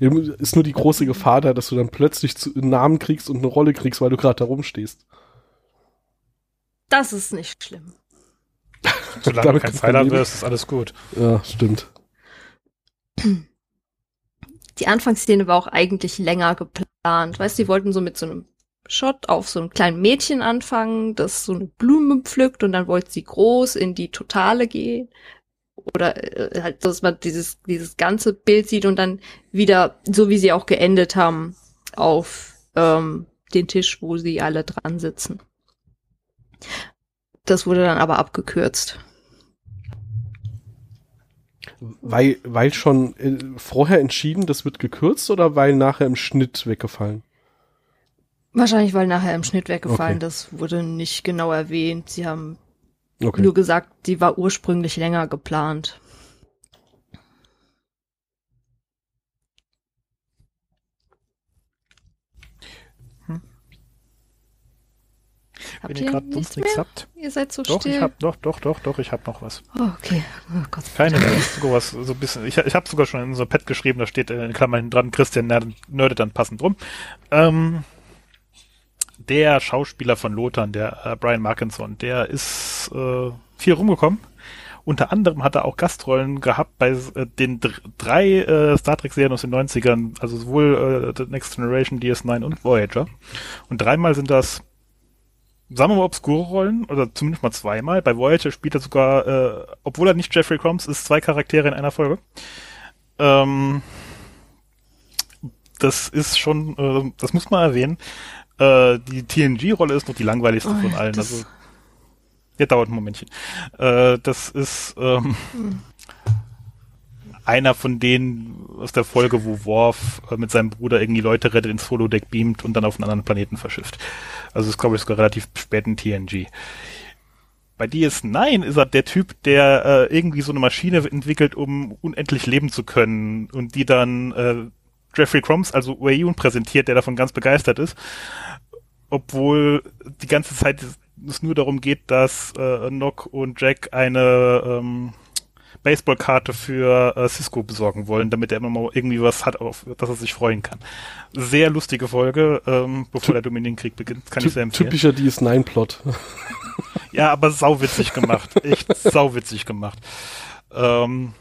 Ist nur die große Gefahr da, dass du dann plötzlich zu, einen Namen kriegst und eine Rolle kriegst, weil du gerade da rumstehst. Das ist nicht schlimm. Solange du kein Pfeiler wirst, ist alles gut. Ja, stimmt. Die Anfangsszene war auch eigentlich länger geplant. Weißt du, die wollten so mit so einem Shot auf so einem kleinen Mädchen anfangen, das so eine Blume pflückt und dann wollte sie groß in die Totale gehen. Oder äh, halt, dass man dieses, dieses ganze Bild sieht und dann wieder, so wie sie auch geendet haben, auf ähm, den Tisch, wo sie alle dran sitzen. Das wurde dann aber abgekürzt. Weil, weil schon äh, vorher entschieden, das wird gekürzt oder weil nachher im Schnitt weggefallen? Wahrscheinlich, weil nachher im Schnitt weggefallen, Okay. das wurde nicht genau erwähnt. Sie haben Okay. nur gesagt, die war ursprünglich länger geplant. Habt Wenn ihr gerade sonst nichts habt. Ihr seid so Doch, still. ich hab, doch, doch, doch, doch, ich hab noch was. oh, okay. Oh Gott. Keine, da ist sogar was, so ein bisschen. Ich, ich habe sogar schon in ein Pad geschrieben, da steht äh, in Klammern dran, Christian nerd- nerdet dann passend rum. Ähm, der Schauspieler von Lothar, der äh, Brian Markinson, der ist äh, viel rumgekommen. Unter anderem hat er auch Gastrollen gehabt bei äh, den dr drei äh, Star Trek-Serien aus den 90ern, also sowohl äh, The Next Generation, DS9 und Voyager. Und dreimal sind das sagen wir mal obskure Rollen, oder zumindest mal zweimal. Bei Voyager spielt er sogar, äh, obwohl er nicht Jeffrey Combs ist, zwei Charaktere in einer Folge. Ähm, das ist schon, äh, das muss man erwähnen. Äh, die TNG-Rolle ist noch die langweiligste Oh, von ja, allen. Also, der dauert ein Momentchen. Äh, das ist ähm, einer von denen aus der Folge, wo Worf äh, mit seinem Bruder irgendwie Leute rettet, ins Holodeck beamt und dann auf einen anderen Planeten verschifft. Also ist, glaube ich, sogar relativ spät in TNG. Bei DS9 ist er der Typ, der äh, irgendwie so eine Maschine entwickelt, um unendlich leben zu können und die dann äh, Jeffrey Crombs, also Wayun, präsentiert, der davon ganz begeistert ist. Obwohl die ganze Zeit es- nur darum geht, dass äh, Nock und Jack eine ähm, Baseballkarte für äh, Cisco besorgen wollen, damit er immer mal irgendwie was hat, auf das er sich freuen kann. Sehr lustige Folge, ähm, bevor der Dominienkrieg beginnt, kann ich sehr Ty empfehlen. typischer DS9-Plot. Ja, aber sauwitzig gemacht. Echt sauwitzig gemacht. Ähm,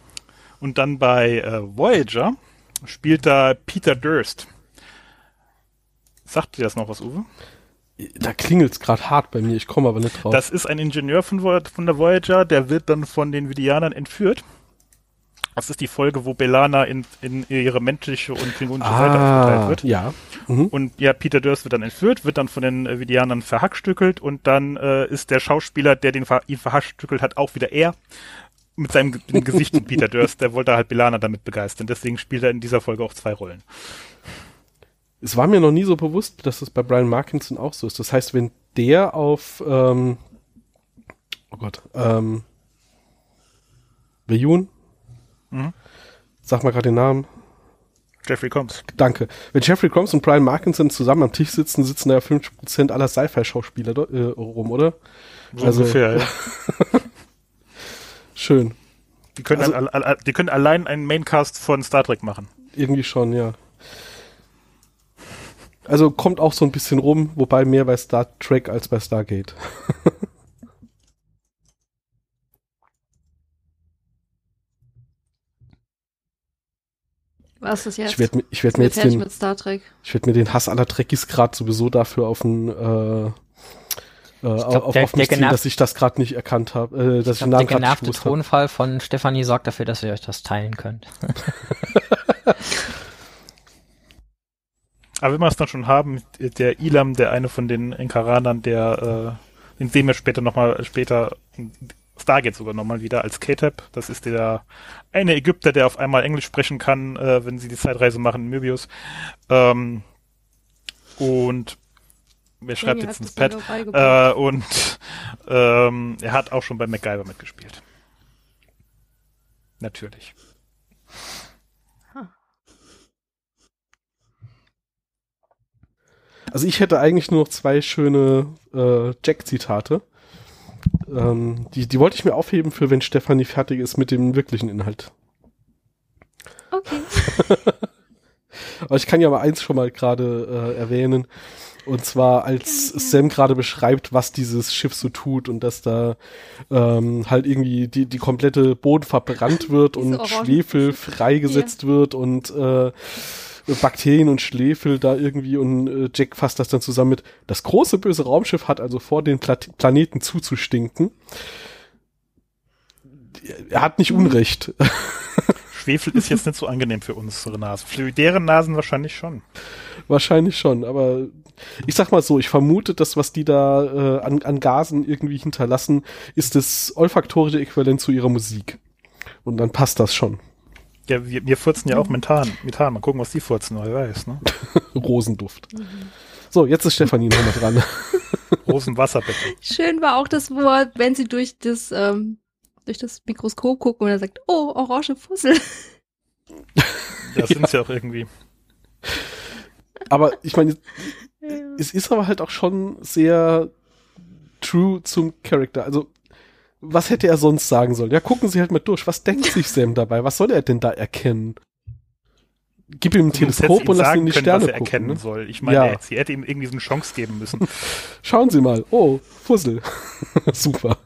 und dann bei äh, Voyager spielt da Peter Durst. Sagt dir das noch was, Uwe? Da klingelt's gerade hart bei mir, ich komme aber nicht drauf. Das ist ein Ingenieur von, Vo- von der Voyager, der wird dann von den Vidianern entführt. Das ist die Folge, wo Belana in, in ihre menschliche und klingonische Seite aufgeteilt ah, wird. ja. Mhm. Und ja, Peter Durst wird dann entführt, wird dann von den äh, Vidianern verhackstückelt und dann äh, ist der Schauspieler, der den ihn verhackstückelt hat, auch wieder er. Mit seinem Gesicht von Peter Durst, der wollte halt Belana damit begeistern. Deswegen spielt er in dieser Folge auch zwei Rollen. Es war mir noch nie so bewusst, dass das bei Brian Markinson auch so ist. Das heißt, wenn der auf, ähm, oh Gott, ähm, Bejun, Mhm. sag mal gerade den Namen, Jeffrey Combs. danke. Wenn Jeffrey Combs und Brian Markinson zusammen am Tisch sitzen, sitzen da ja 50% aller Sci-Fi-Schauspieler äh, rum, oder? So Also- ungefähr, ja. Schön. Die können, Also- al al die können allein einen Maincast von Star Trek machen. Irgendwie schon, ja. Also kommt auch so ein bisschen rum, wobei mehr bei Star Trek als bei Stargate. Was ist jetzt? Ich werde mir, ich werd mir jetzt den, mit Star Trek? ich werd mir den Hass aller Trekkies gerade sowieso dafür auf den, äh, äh, glaub, auf, der- auf mich der ziehen, genervt- dass ich das gerade nicht erkannt habe, äh, dass ich, Ich glaub, Namen der genervte. Tonfall von Stefanie sorgt dafür, dass ihr euch das teilen könnt. Aber wenn wir es dann schon haben, der Ilam, der eine von den Enkaranern, der, äh, den sehen wir später nochmal, später, Stargate sogar nochmal wieder als K-Tab. Das ist der eine Ägypter, der auf einmal Englisch sprechen kann, äh, wenn sie die Zeitreise machen in Möbius. Ähm, und wer schreibt jetzt ins Pad? mir. Äh, und ähm, er hat auch schon bei MacGyver mitgespielt. Natürlich. Also ich hätte eigentlich nur noch zwei schöne äh, Jack-Zitate. Ähm, die, die wollte ich mir aufheben für, wenn Stefanie fertig ist mit dem wirklichen Inhalt. Okay. Aber ich kann ja mal eins schon mal gerade äh, erwähnen. Und zwar, als Sam gerade beschreibt, was dieses Schiff so tut und dass da ähm, halt irgendwie die, die komplette Boden verbrannt wird und Schwefel freigesetzt wird und äh, Bakterien und Schwefel da irgendwie und äh, Jack fasst das dann zusammen mit, das große böse Raumschiff hat also vor, den Pla Planeten zuzustinken. Er hat nicht Unrecht. Schwefel ist jetzt nicht so angenehm für unsere Nasen. Für deren Nasen wahrscheinlich schon. Wahrscheinlich schon, aber ich sag mal so, ich vermute, das, was die da äh, an, an Gasen irgendwie hinterlassen, ist das olfaktorische Äquivalent zu ihrer Musik. Und dann passt das schon. Ja, wir, wir furzen ja auch Methan. Methan. Mal gucken, was die furzen, wer weiß, ne? Rosenduft. So, jetzt ist Stefanie nochmal dran. Rosenwasserbette. Schön war auch das Wort, wenn sie durch das, ähm, durch das Mikroskop gucken und er sagt, oh, orange Fussel. Das sind sie auch irgendwie. Aber ich meine, es ist aber halt auch schon sehr true zum Charakter. Also, was hätte er sonst sagen sollen? Ja, gucken Sie halt mal durch. Was denkt sich Sam dabei? Was soll er denn da erkennen? Gib ihm ein Teleskop und lass ihn die können, Sterne was er gucken. erkennen Ne? soll. Ich meine, Ja. er- sie hätte ihm irgendwie so eine Chance geben müssen. Schauen Sie mal. Oh, Fussel. Super.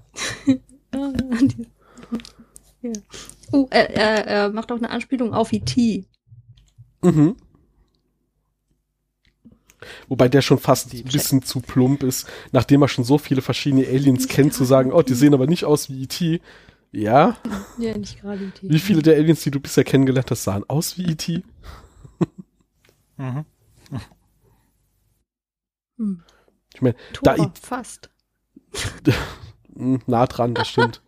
Ja. Oh, er, er, er macht auch eine Anspielung auf E E.T. Mhm. Wobei der schon fast ein bisschen zu plump ist, nachdem er schon so viele verschiedene Aliens Nicht kennt, zu sagen, oh, die sehen aber nicht aus wie E.T. Ja, Ja, nicht gerade E E.T. wie viele der Aliens, die du bisher kennengelernt hast, sahen aus wie E.T.? Mhm. Hm. Ich meine, da fast. Hm, nah dran, das stimmt.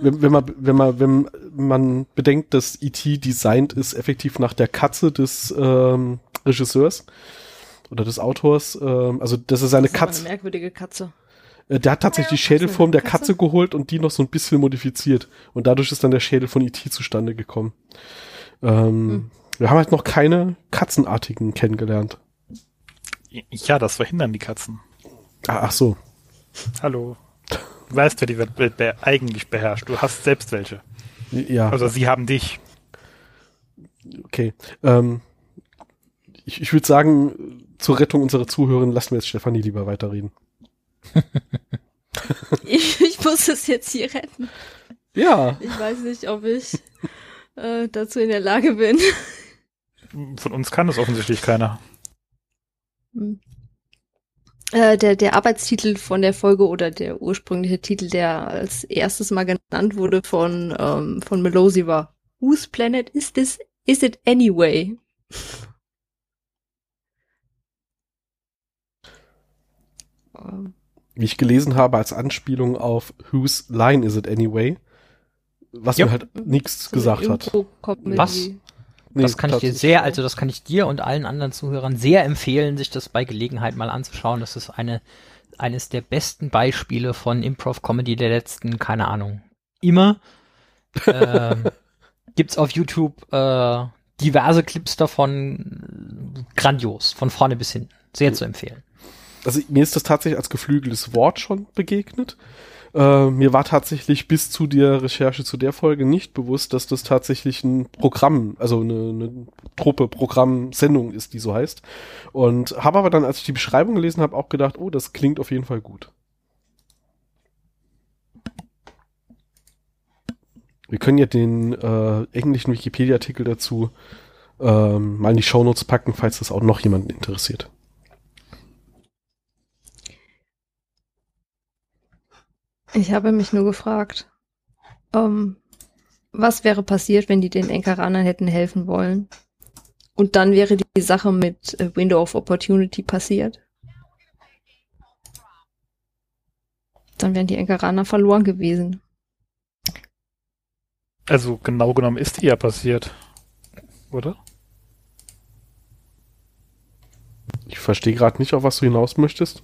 wenn, wenn, man, wenn, man, wenn man bedenkt, dass E.T. designt ist effektiv nach der Katze des ähm, Regisseurs oder des Autors, ähm, also das ist seine Das ist Katze. eine merkwürdige Katze. Äh, Der hat tatsächlich die Schädelform der Katze geholt und die noch so ein bisschen modifiziert. Und dadurch ist dann der Schädel von E.T. zustande gekommen. Ähm, Hm. Wir haben halt noch keine Katzenartigen kennengelernt. Ja, das verhindern die Katzen. Ah, ach so. Hallo. Du weißt, wer die Welt be eigentlich beherrscht. Du hast selbst welche. Ja, Also sie haben dich. okay. Ähm, ich ich würde sagen, zur Rettung unserer Zuhörer lassen wir jetzt Stefanie lieber weiterreden. Ich, ich muss es jetzt hier retten. Ja, Ich weiß nicht, ob ich äh, dazu in der Lage bin. Von uns kann es offensichtlich keiner. Hm. Äh, der, der Arbeitstitel von der Folge oder der ursprüngliche Titel, der als erstes mal genannt wurde von, ähm, von Melosi war Whose Planet is this? Is it anyway? Wie ich gelesen habe, als Anspielung auf Whose Line is it anyway? Was Ja. mir halt nichts so gesagt hat. Was? Nee, das kann ich dir sehr, also das kann ich dir und allen anderen Zuhörern sehr empfehlen, sich das bei Gelegenheit mal anzuschauen. Das ist eine, eines der besten Beispiele von Improv-Comedy der letzten, keine Ahnung, immer. ähm, gibt's auf YouTube äh, diverse Clips davon, grandios, von vorne bis hinten. Sehr zu empfehlen. also mir ist das tatsächlich als geflügeltes Wort schon begegnet. Äh, mir war tatsächlich bis zu der Recherche zu der Folge nicht bewusst, dass das tatsächlich ein Programm, also eine, eine Truppe, Programm, Sendung ist, die so heißt. Und habe aber dann, als ich die Beschreibung gelesen habe, auch gedacht, oh, das klingt auf jeden Fall gut. Wir können ja den äh, englischen Wikipedia-Artikel dazu ähm, mal in die Shownotes packen, falls das auch noch jemanden interessiert. Ich habe mich nur gefragt, ähm, was wäre passiert, wenn die den Enkaranern hätten helfen wollen? Und dann wäre die Sache mit äh, Window of Opportunity passiert. Dann wären die Enkaraner verloren gewesen. Also genau genommen ist die ja passiert. Oder? Ich verstehe gerade nicht, auf was du hinaus möchtest.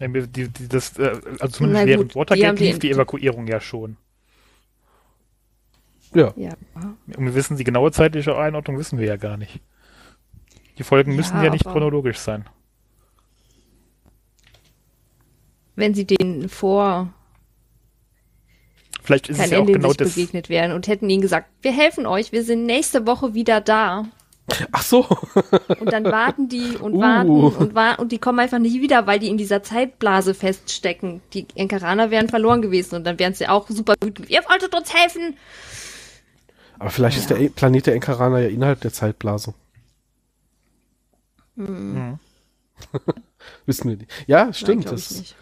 Die, die, das, äh, also zumindest gut, während Watergate die- lief die Evakuierung ja schon. Ja. Ja. Und wir wissen, die genaue zeitliche Einordnung wissen wir ja gar nicht. Die Folgen Ja, müssen ja nicht chronologisch sein. Wenn sie denen vor Vielleicht ist es ja auch genau das. begegnet wären und hätten ihnen gesagt, wir helfen euch, wir sind nächste Woche wieder da. Ach so. Und dann warten die und Uh. warten und warten und die kommen einfach nicht wieder, weil die in dieser Zeitblase feststecken. Die Enkaraner wären verloren gewesen und dann wären sie auch super wütend. Ihr wolltet uns helfen! Aber vielleicht ist der E- Planet der Enkarana ja innerhalb der Zeitblase. Mhm. Wissen wir nicht. Ja, stimmt. Nein, das ist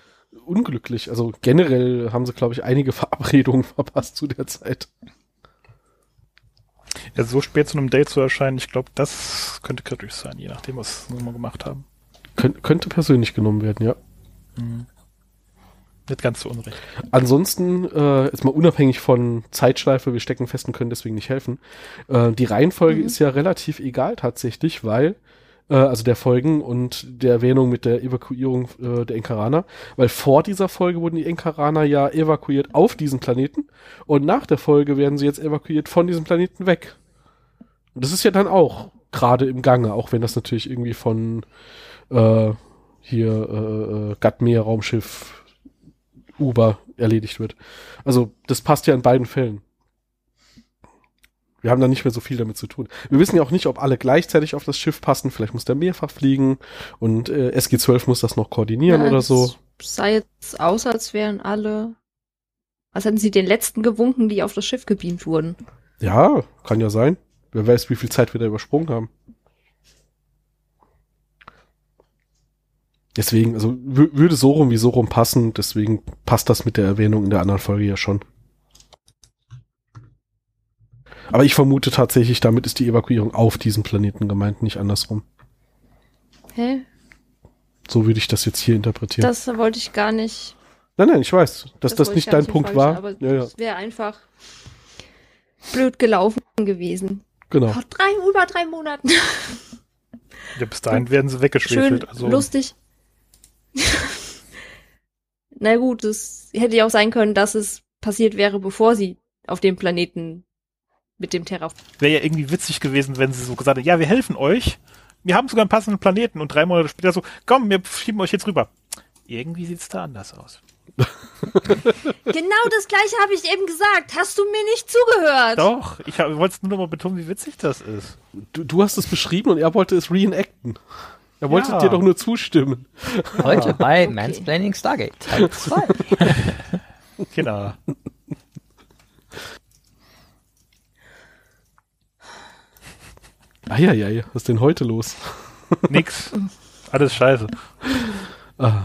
unglücklich. Also generell haben sie, glaube ich, einige Verabredungen verpasst zu der Zeit. Ja, so spät zu einem Date zu erscheinen, ich glaube, das könnte kritisch sein, je nachdem, was wir mal gemacht haben. Kön könnte persönlich genommen werden, ja. Nicht ganz so unrecht. Ansonsten, äh, jetzt mal unabhängig von Zeitschleife, wir stecken fest und können deswegen nicht helfen. Äh, die Reihenfolge Mhm. ist ja relativ egal tatsächlich, weil, äh, also der Folgen und der Erwähnung mit der Evakuierung äh, der Enkaraner, weil vor dieser Folge wurden die Enkaraner ja evakuiert auf diesen Planeten und nach der Folge werden sie jetzt evakuiert von diesem Planeten weg. Und das ist ja dann auch gerade im Gange, auch wenn das natürlich irgendwie von äh, hier äh, äh, Gatmir Raumschiff Uber erledigt wird. Also das passt ja in beiden Fällen. Wir haben da nicht mehr so viel damit zu tun. Wir wissen ja auch nicht, ob alle gleichzeitig auf das Schiff passen. Vielleicht muss der mehrfach fliegen und äh, SG-12 muss das noch koordinieren Ja, oder es so. Sah jetzt aus, als wären alle, als hätten sie den letzten gewunken, die auf das Schiff gebeamt wurden. Ja, kann ja sein. Wer weiß, wie viel Zeit wir da übersprungen haben. Deswegen, also wü- würde so rum wie so rum passen, deswegen passt das mit der Erwähnung in der anderen Folge ja schon. Aber ich vermute tatsächlich, damit ist die Evakuierung auf diesem Planeten gemeint, nicht andersrum. Hä? So würde ich das jetzt hier interpretieren. Das wollte ich gar nicht. nein, nein, ich weiß, dass das, ich nicht dein im Punkt war. Aber Ja, ja, es wäre einfach blöd gelaufen gewesen. genau. Vor drei, über drei Monaten. Ja, bis dahin werden sie weggeschwefelt. Schön, also, lustig. Na gut, es hätte ja auch sein können, dass es passiert wäre, bevor sie auf dem Planeten mit dem Terra. Wäre ja irgendwie witzig gewesen, wenn sie so gesagt hätten, ja, wir helfen euch. Wir haben sogar einen passenden Planeten und drei Monate später so, komm, wir schieben euch jetzt rüber. Irgendwie sieht's da anders aus. Genau das gleiche habe ich eben gesagt. Hast du mir nicht zugehört? Doch, ich hab- wollte nur noch mal betonen, wie witzig das ist. Du, du hast es beschrieben und er wollte es reenacten. Er wollte Ja. dir doch nur zustimmen. Heute bei Mansplaining Stargate Teil 2. Genau. Eieiei, was ist denn heute los? Nix. Alles scheiße. Ah,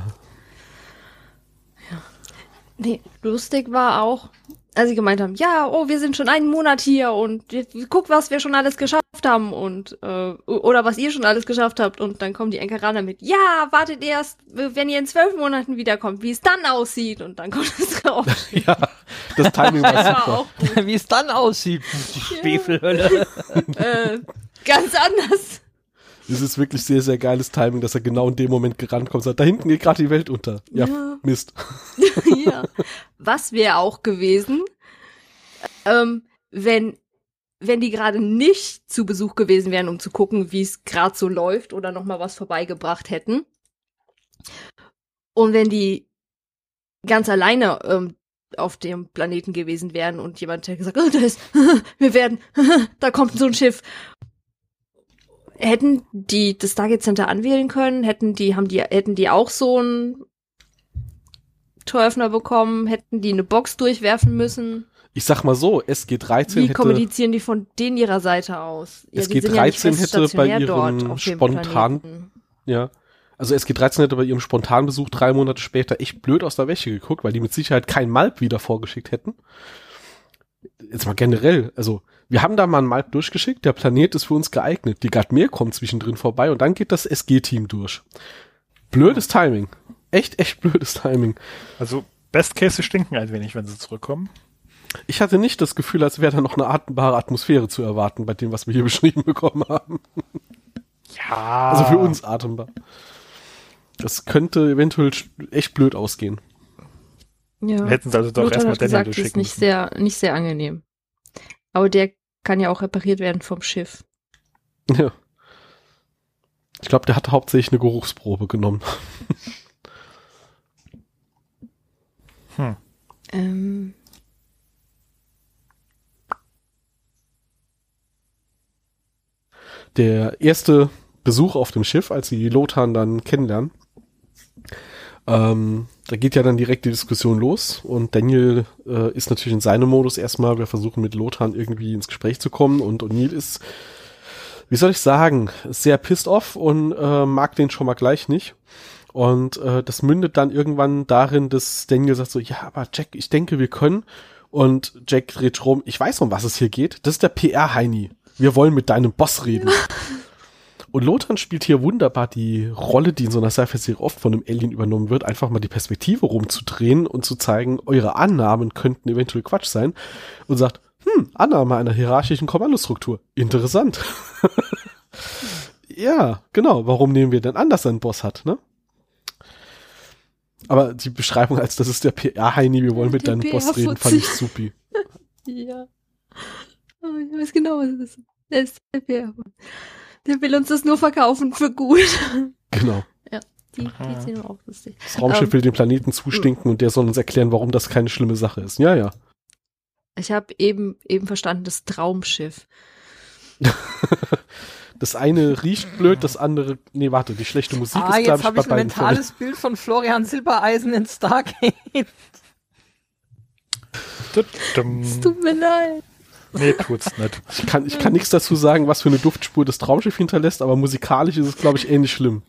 Nee, lustig war auch, als sie gemeint haben, ja, oh, wir sind schon einen Monat hier und guck, was wir schon alles geschafft haben und äh, oder was ihr schon alles geschafft habt und dann kommen die Enkeraner mit, ja, wartet erst, wenn ihr in zwölf Monaten wiederkommt, wie es dann aussieht und dann kommt es raus. ja, das Timing war Das war super. auch gut. Wie es dann aussieht, die Schwefelhölle. äh, ganz anders. Es ist wirklich sehr, sehr geiles Timing, dass er genau in dem Moment gerannt kommt und sagt, da hinten geht gerade die Welt unter. Ja, Ja. Mist. ja. Was wäre auch gewesen, ähm, wenn, wenn die gerade nicht zu Besuch gewesen wären, um zu gucken, wie es gerade so läuft oder noch mal was vorbeigebracht hätten. Und wenn die ganz alleine ähm, auf dem Planeten gewesen wären und jemand hätte gesagt, oh, da ist, wir werden, da kommt so ein Schiff. Hätten die das Stargate Center anwählen können? Hätten die, haben die, hätten die auch so ein Toröffner bekommen? Hätten die eine Box durchwerfen müssen? Ich sag mal so, SG13 Wie hätte, kommunizieren die von denen ihrer Seite aus? ja nicht SG13 fest hätte bei ihrem spontan- ja, also SG13 hätte bei ihrem Spontanbesuch drei Monate später echt blöd aus der Wäsche geguckt, weil die mit Sicherheit kein Malp wieder vorgeschickt hätten. Jetzt mal generell, also wir haben da mal ein Malp durchgeschickt, der Planet ist für uns geeignet. Die Gatmir kommt zwischendrin vorbei und dann geht das SG-Team durch. Blödes Timing. Echt, echt blödes Timing. Also, Best Case, sie stinken ein wenig, wenn sie zurückkommen. Ich hatte nicht das Gefühl, als wäre da noch eine atembare Atmosphäre zu erwarten bei dem, was wir hier beschrieben bekommen haben. Ja. Also für uns atembar. Das könnte eventuell echt blöd ausgehen. Ja. Hätten sie also doch Lothar erstmal hat Daniel gesagt, es ist nicht sehr, nicht sehr angenehm. Aber der kann ja auch repariert werden vom Schiff. Ja. Ich glaube, der hat hauptsächlich eine Geruchsprobe genommen. Hm. Ähm, Der erste Besuch auf dem Schiff, als sie Lothar dann kennenlernen, ähm, da geht ja dann direkt die Diskussion los und Daniel äh, ist natürlich in seinem Modus erstmal, wir versuchen mit Lothar irgendwie ins Gespräch zu kommen und O'Neill ist, wie soll ich sagen, sehr pissed off und äh, mag den schon mal gleich nicht. Und äh, das mündet dann irgendwann darin, dass Daniel sagt so, ja, aber Jack, ich denke, wir können. Und Jack dreht rum, ich weiß, um was es hier geht. Das ist der PR-Heini. Wir wollen mit deinem Boss reden. Und Lothar spielt hier wunderbar die Rolle, die in so einer Sci-Fi-Serie oft von einem Alien übernommen wird, einfach mal die Perspektive rumzudrehen und zu zeigen, eure Annahmen könnten eventuell Quatsch sein. Und sagt, hm, Annahme einer hierarchischen Kommandostruktur. Interessant. ja, genau. Warum nehmen wir denn an, dass er einen Boss hat, ne? Aber die Beschreibung als, das ist der PR-Heini, wir wollen mit deinem Boss reden, fand ich supi. ja. Oh, ich weiß genau, was das ist. Der ist der PR. Der will uns das nur verkaufen für gut. Genau. Die, Aha. die sind auch lustig. Das Raumschiff Ähm, will dem Planeten zustinken und der soll uns erklären, warum das keine schlimme Sache ist. Ja, ja. Ich habe eben, eben verstanden, das Traumschiff. Das eine riecht blöd, das andere, nee, warte, die schlechte Musik Ah, ist, glaube jetzt ich, habe bei ich ein beiden mentales Bild von Florian Silbereisen in Stargate. Es tut mir leid. Nee, tut's nicht. Ich kann, ich kann nichts dazu sagen, was für eine Duftspur das Traumschiff hinterlässt, aber musikalisch ist es, glaube ich, ähnlich schlimm.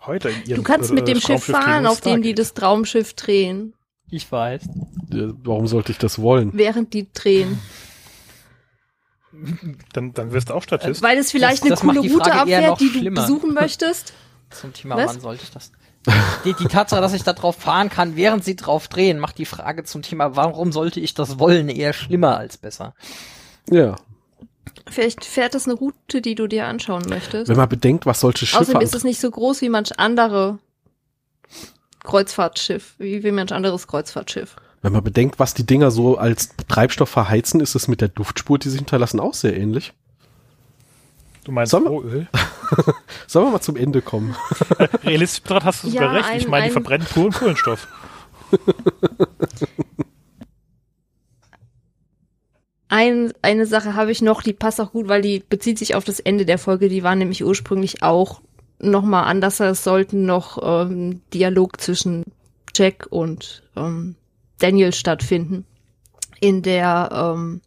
Heute in ihrem Du kannst mit äh, dem Schiff fahren, auf dem die das Traumschiff drehen, Ich weiß. Ja, Warum sollte ich das wollen? während die drehen. Dann, dann wirst du auch Statist. Weil es vielleicht Das- das eine coole macht die Route abfährt, die du besuchen möchtest. Zum Thema, Was? wann sollte ich das? Die, die Tatsache, dass ich da drauf fahren kann, während sie drauf drehen, macht die Frage zum Thema, warum sollte ich das wollen, eher schlimmer als besser. Ja. Vielleicht fährt es eine Route, die du dir anschauen möchtest. Wenn man bedenkt, was solche Schiffe Außerdem ist es nicht so groß wie manch andere Kreuzfahrtschiff, wie, wie manch anderes Kreuzfahrtschiff. wenn man bedenkt, was die Dinger so als Treibstoff verheizen, ist es mit der Duftspur, die sie hinterlassen, auch sehr ähnlich. Du meinst Sollen wir- Rohöl? Sollen wir mal zum Ende kommen? Realistisch betrachtet hast du sogar Ja, recht. ich ein- meine, die verbrennen puren Kohlenstoff. Ein, eine Sache habe ich noch, die passt auch gut, weil die bezieht sich auf das Ende der Folge. Die war nämlich ursprünglich auch nochmal anders. Es sollten noch ähm, Dialog zwischen Jack und ähm, Daniel stattfinden, in der ähm,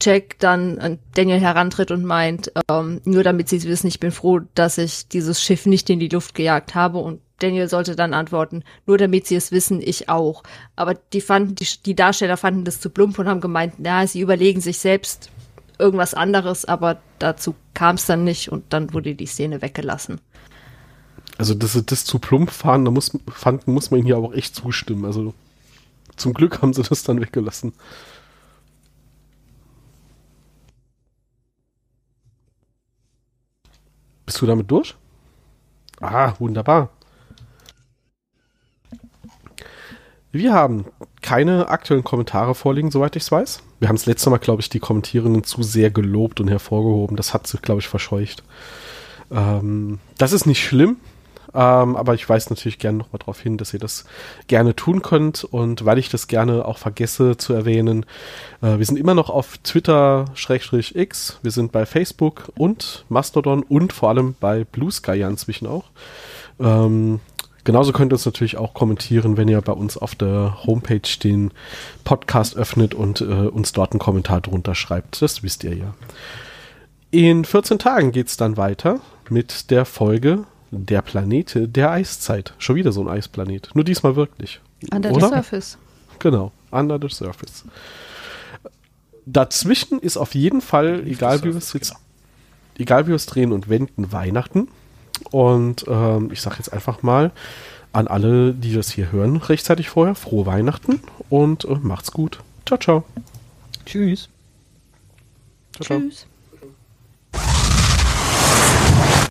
Jack dann an Daniel herantritt und meint, ähm, nur damit sie es wissen, ich bin froh, dass ich dieses Schiff nicht in die Luft gejagt habe. Und Daniel sollte dann antworten, nur damit sie es wissen, ich auch. Aber die fanden, die, die Darsteller fanden das zu plump und haben gemeint, na, sie überlegen sich selbst irgendwas anderes, aber dazu kam es dann nicht und dann wurde die Szene weggelassen. Also, dass sie das zu plump fahren, da muss, fanden, muss man ihnen aber auch echt zustimmen. Also, zum Glück haben sie das dann weggelassen. Bist du damit durch? Ah, wunderbar. Wir haben keine aktuellen Kommentare vorliegen, soweit ich es weiß. Wir haben das letzte Mal, glaube ich, die Kommentierenden zu sehr gelobt und hervorgehoben. Das hat sich, glaube ich, verscheucht. Ähm, das ist nicht schlimm, ähm, aber ich weise natürlich gerne nochmal darauf hin, dass ihr das gerne tun könnt. Und weil ich das gerne auch vergesse zu erwähnen, äh, wir sind immer noch auf Twitter-X, wir sind bei Facebook und Mastodon und vor allem bei Blue Sky ja inzwischen auch. Ähm, genauso könnt ihr uns natürlich auch kommentieren, wenn ihr bei uns auf der Homepage den Podcast öffnet und äh, uns dort einen Kommentar drunter schreibt. Das wisst ihr ja. In 14 Tagen geht's dann weiter mit der Folge Der Planet der Eiszeit. Schon wieder so ein Eisplanet. Nur diesmal wirklich. Under Oder? the Surface. Genau, Under the Surface. Dazwischen ist auf jeden Fall, egal wie wir es jetzt, egal wie wir es drehen und wenden, Weihnachten. Und ähm, ich sage jetzt einfach mal an alle, die das hier hören, rechtzeitig vorher, frohe Weihnachten und äh, macht's gut. Ciao, ciao. Tschüss. ciao, ciao. Tschüss.